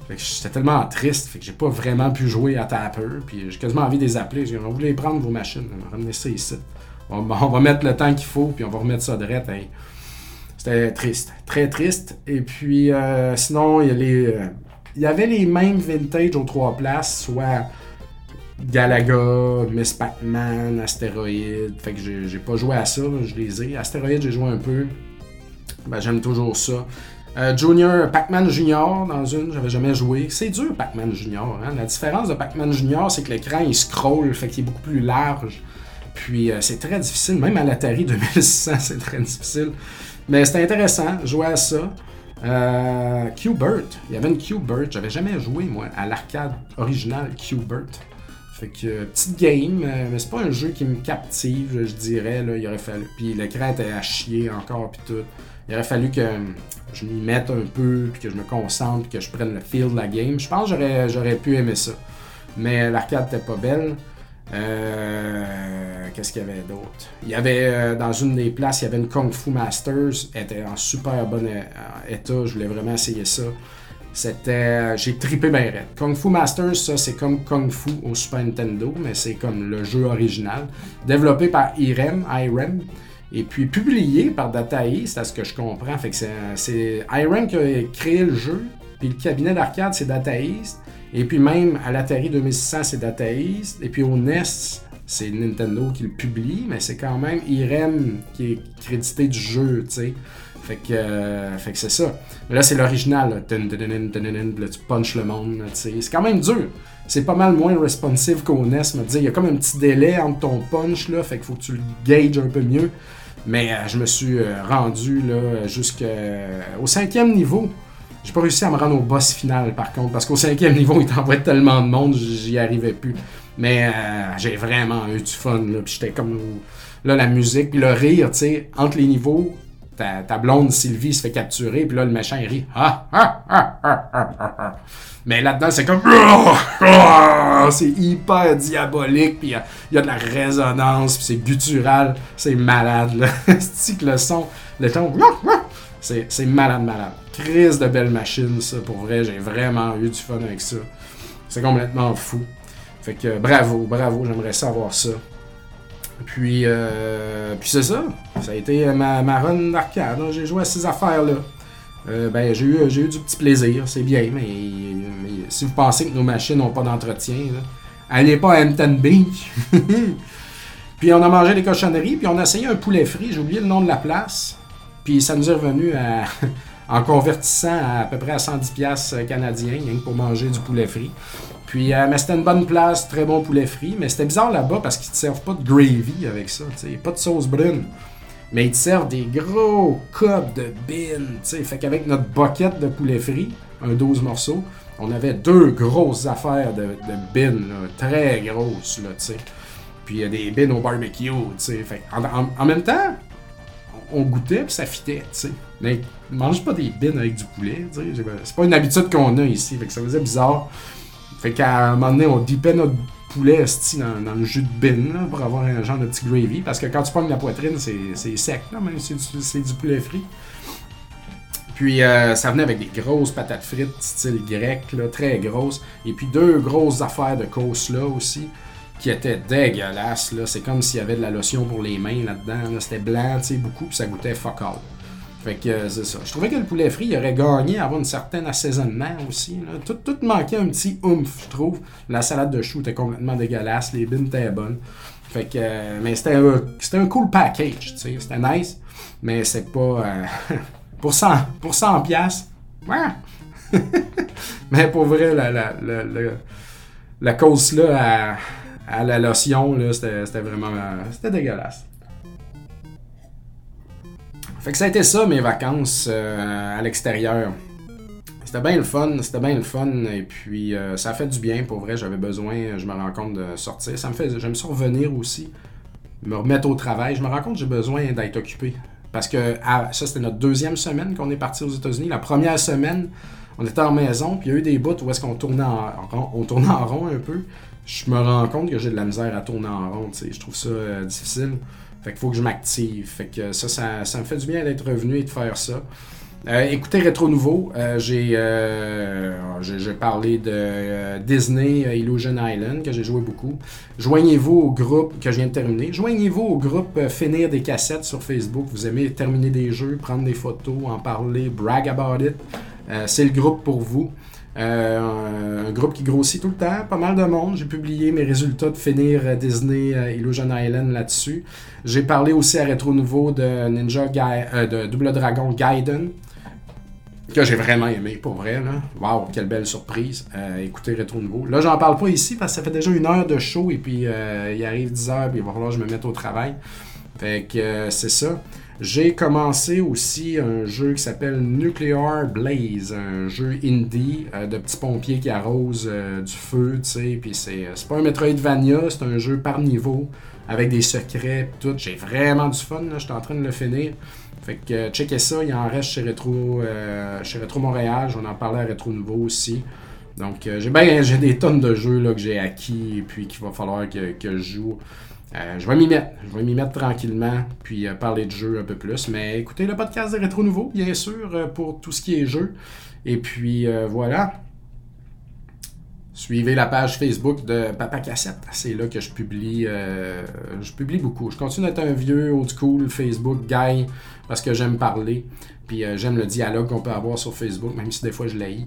j'étais tellement triste, fait que j'ai pas vraiment pu jouer à Tapper. Puis j'ai quasiment envie de les appeler. J'ai dit, on voulait prendre vos machines, ramener ça ici. On, va mettre le temps qu'il faut, puis on va remettre ça de C'était triste, très triste. Et puis euh, sinon, il y, a les, euh, il y avait les mêmes vintage aux trois places, soit Galaga, Miss Pac-Man, Astéroïde. Fait que j'ai pas joué à ça, je les ai. Astéroïde, j'ai joué un peu. Ben, j'aime toujours ça. Euh, Junior, Pac-Man Junior dans une, j'avais jamais joué. C'est dur Pac-Man Junior. Hein? La différence de Pac-Man Junior, c'est que l'écran il scroll, fait qu'il est beaucoup plus large. Puis euh, c'est très difficile, même à l'Atari 2600, c'est très difficile. Mais c'était intéressant, jouer à ça. Euh, Q-Bert, il y avait une Q-Bert, j'avais jamais joué moi à l'arcade originale Q-Bert. Fait que euh, petite game, mais c'est pas un jeu qui me captive, je dirais. Là, il aurait fallu. Puis l'écran était à chier encore, puis tout. Il aurait fallu que je m'y mette un peu, puis que je me concentre, que je prenne le feel de la game. Je pense que j'aurais pu aimer ça. Mais l'arcade n'était pas belle. Euh, qu'est-ce qu'il y avait d'autre? Il y avait euh, dans une des places, il y avait une Kung Fu Masters. Elle était en super bon euh, état. Je voulais vraiment essayer ça. C'était. J'ai tripé bien raide. Kung Fu Masters, ça, c'est comme Kung Fu au Super Nintendo, mais c'est comme le jeu original. Développé par Irem, Irem. Et puis publié par Data East, à ce que je comprends. Fait que c'est Iron qui a créé le jeu, puis le cabinet d'arcade, c'est Data East. Et puis même à l'Atari 2600, c'est Data East. Et puis au NES, c'est Nintendo qui le publie, mais c'est quand même Irem qui est crédité du jeu, tu sais. Fait que, euh, fait que c'est ça. Mais là, c'est l'original. tu punches le monde. C'est quand même dur. C'est pas mal moins responsive qu'au NES. Il y a comme un petit délai entre ton punch, là, fait qu'il faut que tu le gages un peu mieux. Mais euh, je me suis euh, rendu là jusqu'au cinquième niveau. J'ai pas réussi à me rendre au boss final par contre, parce qu'au cinquième niveau, il t'envoie tellement de monde, j'y arrivais plus. Mais j'ai vraiment eu du fun, là, puis j'étais comme... Là, la musique, le rire, tu sais, entre les niveaux, ta, blonde Sylvie se fait capturer, puis là, le méchant, il rit. Ah, ah, Mais là-dedans, c'est comme. C'est hyper diabolique, puis il y, a de la résonance, puis c'est guttural, c'est malade, là. c'est que le son, le ton. C'est malade, malade. Crise de belle machine, ça, pour vrai. J'ai vraiment eu du fun avec ça. C'est complètement fou. Fait que bravo, bravo, j'aimerais savoir ça. Puis, euh, puis c'est ça. Ça a été ma, run d'arcade. J'ai joué à ces affaires-là. Euh, ben, j'ai eu, du petit plaisir, c'est bien, mais, si vous pensez que nos machines n'ont pas d'entretien, allez pas à M10 Beach. puis on a mangé des cochonneries, puis on a essayé un poulet frit, j'ai oublié le nom de la place. Puis ça nous est revenu en convertissant à, peu près à 110$ canadiens, pour manger du poulet frit. Puis, euh, mais c'était une bonne place, très bon poulet frit. Mais c'était bizarre là-bas parce qu'ils te servent pas de gravy avec ça, pas de sauce brune. Mais ils te servent des gros cups de bin, tu. Fait qu'avec notre bucket de poulet frit, un 12 morceaux, on avait deux grosses affaires de, de très grosses, là, tu. Puis il y a des bins au barbecue, tu sais. En même temps, on goûtait puis ça fitait, tu sais. Mais mange pas des bins avec du poulet, C'est pas une habitude qu'on a ici, fait que ça faisait bizarre. Fait qu'à un moment donné, on dipait notre poulet dans, dans le jus de bin là, pour avoir un genre de petit gravy. Parce que quand tu pognes la poitrine, c'est sec, là, même si c'est du- poulet frit. Puis euh, ça venait avec des grosses patates frites, style grec, très grosses. Et puis deux grosses affaires de là aussi, qui étaient dégueulasses. Là. C'est comme s'il y avait de la lotion pour les mains là-dedans. là. C'était blanc, tu sais, beaucoup, puis ça goûtait fuck all. Fait que euh, c'est ça. Je trouvais que le poulet frit il aurait gagné à avoir un certain assaisonnement aussi. Tout, tout manquait un petit oomph, je trouve. La salade de choux était complètement dégueulasse, les bines étaient bonnes. Fait que, euh, mais c'était un, c'était un cool package, tu sais. C'était nice, mais c'est pas. euh, pour 100, pour 100 piastres, ouais. mais pour vrai, la, la, la, la, la cause là à, à la lotion, là, c'était, vraiment. c'était dégueulasse. Fait que ça a été ça mes vacances euh, à l'extérieur. C'était bien le fun, c'était bien le fun et puis euh, ça a fait du bien pour vrai, j'avais besoin, je me rends compte de sortir. Ça me fait j'aime ça revenir aussi, me remettre au travail, je me rends compte j'ai besoin d'être occupé parce que ça c'était notre deuxième semaine qu'on est parti aux États-Unis, la première semaine, on était en maison, puis il y a eu des bouts où est-ce qu'on tournait en rond, on tournait en rond un peu. Je me rends compte que j'ai de la misère à tourner en rond, je trouve ça euh, difficile. Fait qu'il faut que je m'active. Fait que ça, ça, ça me fait du bien d'être revenu et de faire ça. Euh, écoutez Rétro Nouveau, euh, j'ai, parlé de Disney Illusion Island que j'ai joué beaucoup. Joignez-vous au groupe que je viens de terminer. Joignez-vous au groupe Finir des cassettes sur Facebook. Vous aimez terminer des jeux, prendre des photos, en parler, brag about it. C'est le groupe pour vous. Euh, un groupe qui grossit tout le temps, pas mal de monde. J'ai publié mes résultats de finir euh, Disney euh, Illusion Island là-dessus. J'ai parlé aussi à Rétro Nouveau de Ninja de Double Dragon Gaiden, que j'ai vraiment aimé pour vrai. Wow, quelle belle surprise. Écoutez Rétro Nouveau. Là, j'en parle pas ici parce que ça fait déjà une heure de show et puis il arrive 10 heures puis il va falloir que je me mette au travail. Fait que c'est ça. J'ai commencé aussi un jeu qui s'appelle Nuclear Blaze, un jeu indie euh, de petits pompiers qui arrosent euh, du feu, tu sais. Puis c'est, c'est pas un Metroidvania, c'est un jeu par niveau avec des secrets, tout. J'ai vraiment du fun, là. J'étais en train de le finir. Fait que euh, checkez ça, il en reste chez Retro, euh, chez Retro Montréal. J'en en parlais à Retro Nouveau aussi. Donc euh, j'ai ben, j'ai des tonnes de jeux là, que j'ai acquis et puis qu'il va falloir que je joue. Euh, je vais m'y mettre. Je vais m'y mettre tranquillement, puis euh, parler de jeux un peu plus. Mais écoutez le podcast de Rétro Nouveau, bien sûr, euh, pour tout ce qui est jeu. Et puis voilà. Suivez la page Facebook de Papa Cassette. C'est là que je publie, je publie beaucoup. Je continue d'être un vieux old school Facebook guy parce que j'aime parler. Puis j'aime le dialogue qu'on peut avoir sur Facebook, même si des fois je l'haïs.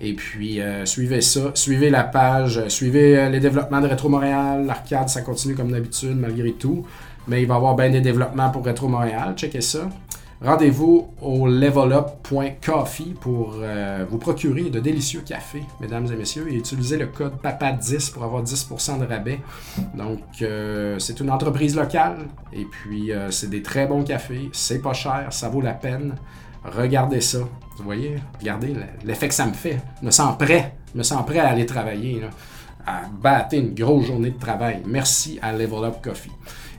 Et puis, euh, suivez ça. Suivez la page. euh, Suivez euh, les développements de Retro Montréal. L'arcade, ça continue comme d'habitude, malgré tout. Mais il va y avoir bien des développements pour Retro Montréal. Checkez ça. Rendez-vous au levelup.coffee pour vous procurer de délicieux cafés, mesdames et messieurs, et utilisez le code PAPA10 pour avoir 10% de rabais. Donc, c'est une entreprise locale, et puis c'est des très bons cafés, c'est pas cher, ça vaut la peine. Regardez ça. Vous voyez, regardez l'effet que ça me fait. Je me sens prêt. Je me sens prêt à aller travailler. À battre une grosse journée de travail. Merci à Level Up Coffee.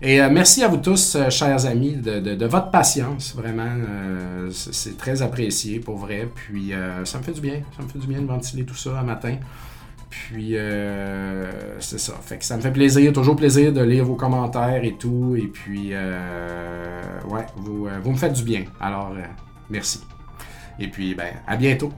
Et euh, merci à vous tous, euh, chers amis, de, votre patience. Vraiment, euh, c'est très apprécié pour vrai. Puis ça me fait du bien. Ça me fait du bien de ventiler tout ça un matin. Puis c'est ça. Ça me fait plaisir, toujours plaisir de lire vos commentaires et tout. Et puis ouais, vous, me faites du bien. Alors merci. Et puis ben à bientôt.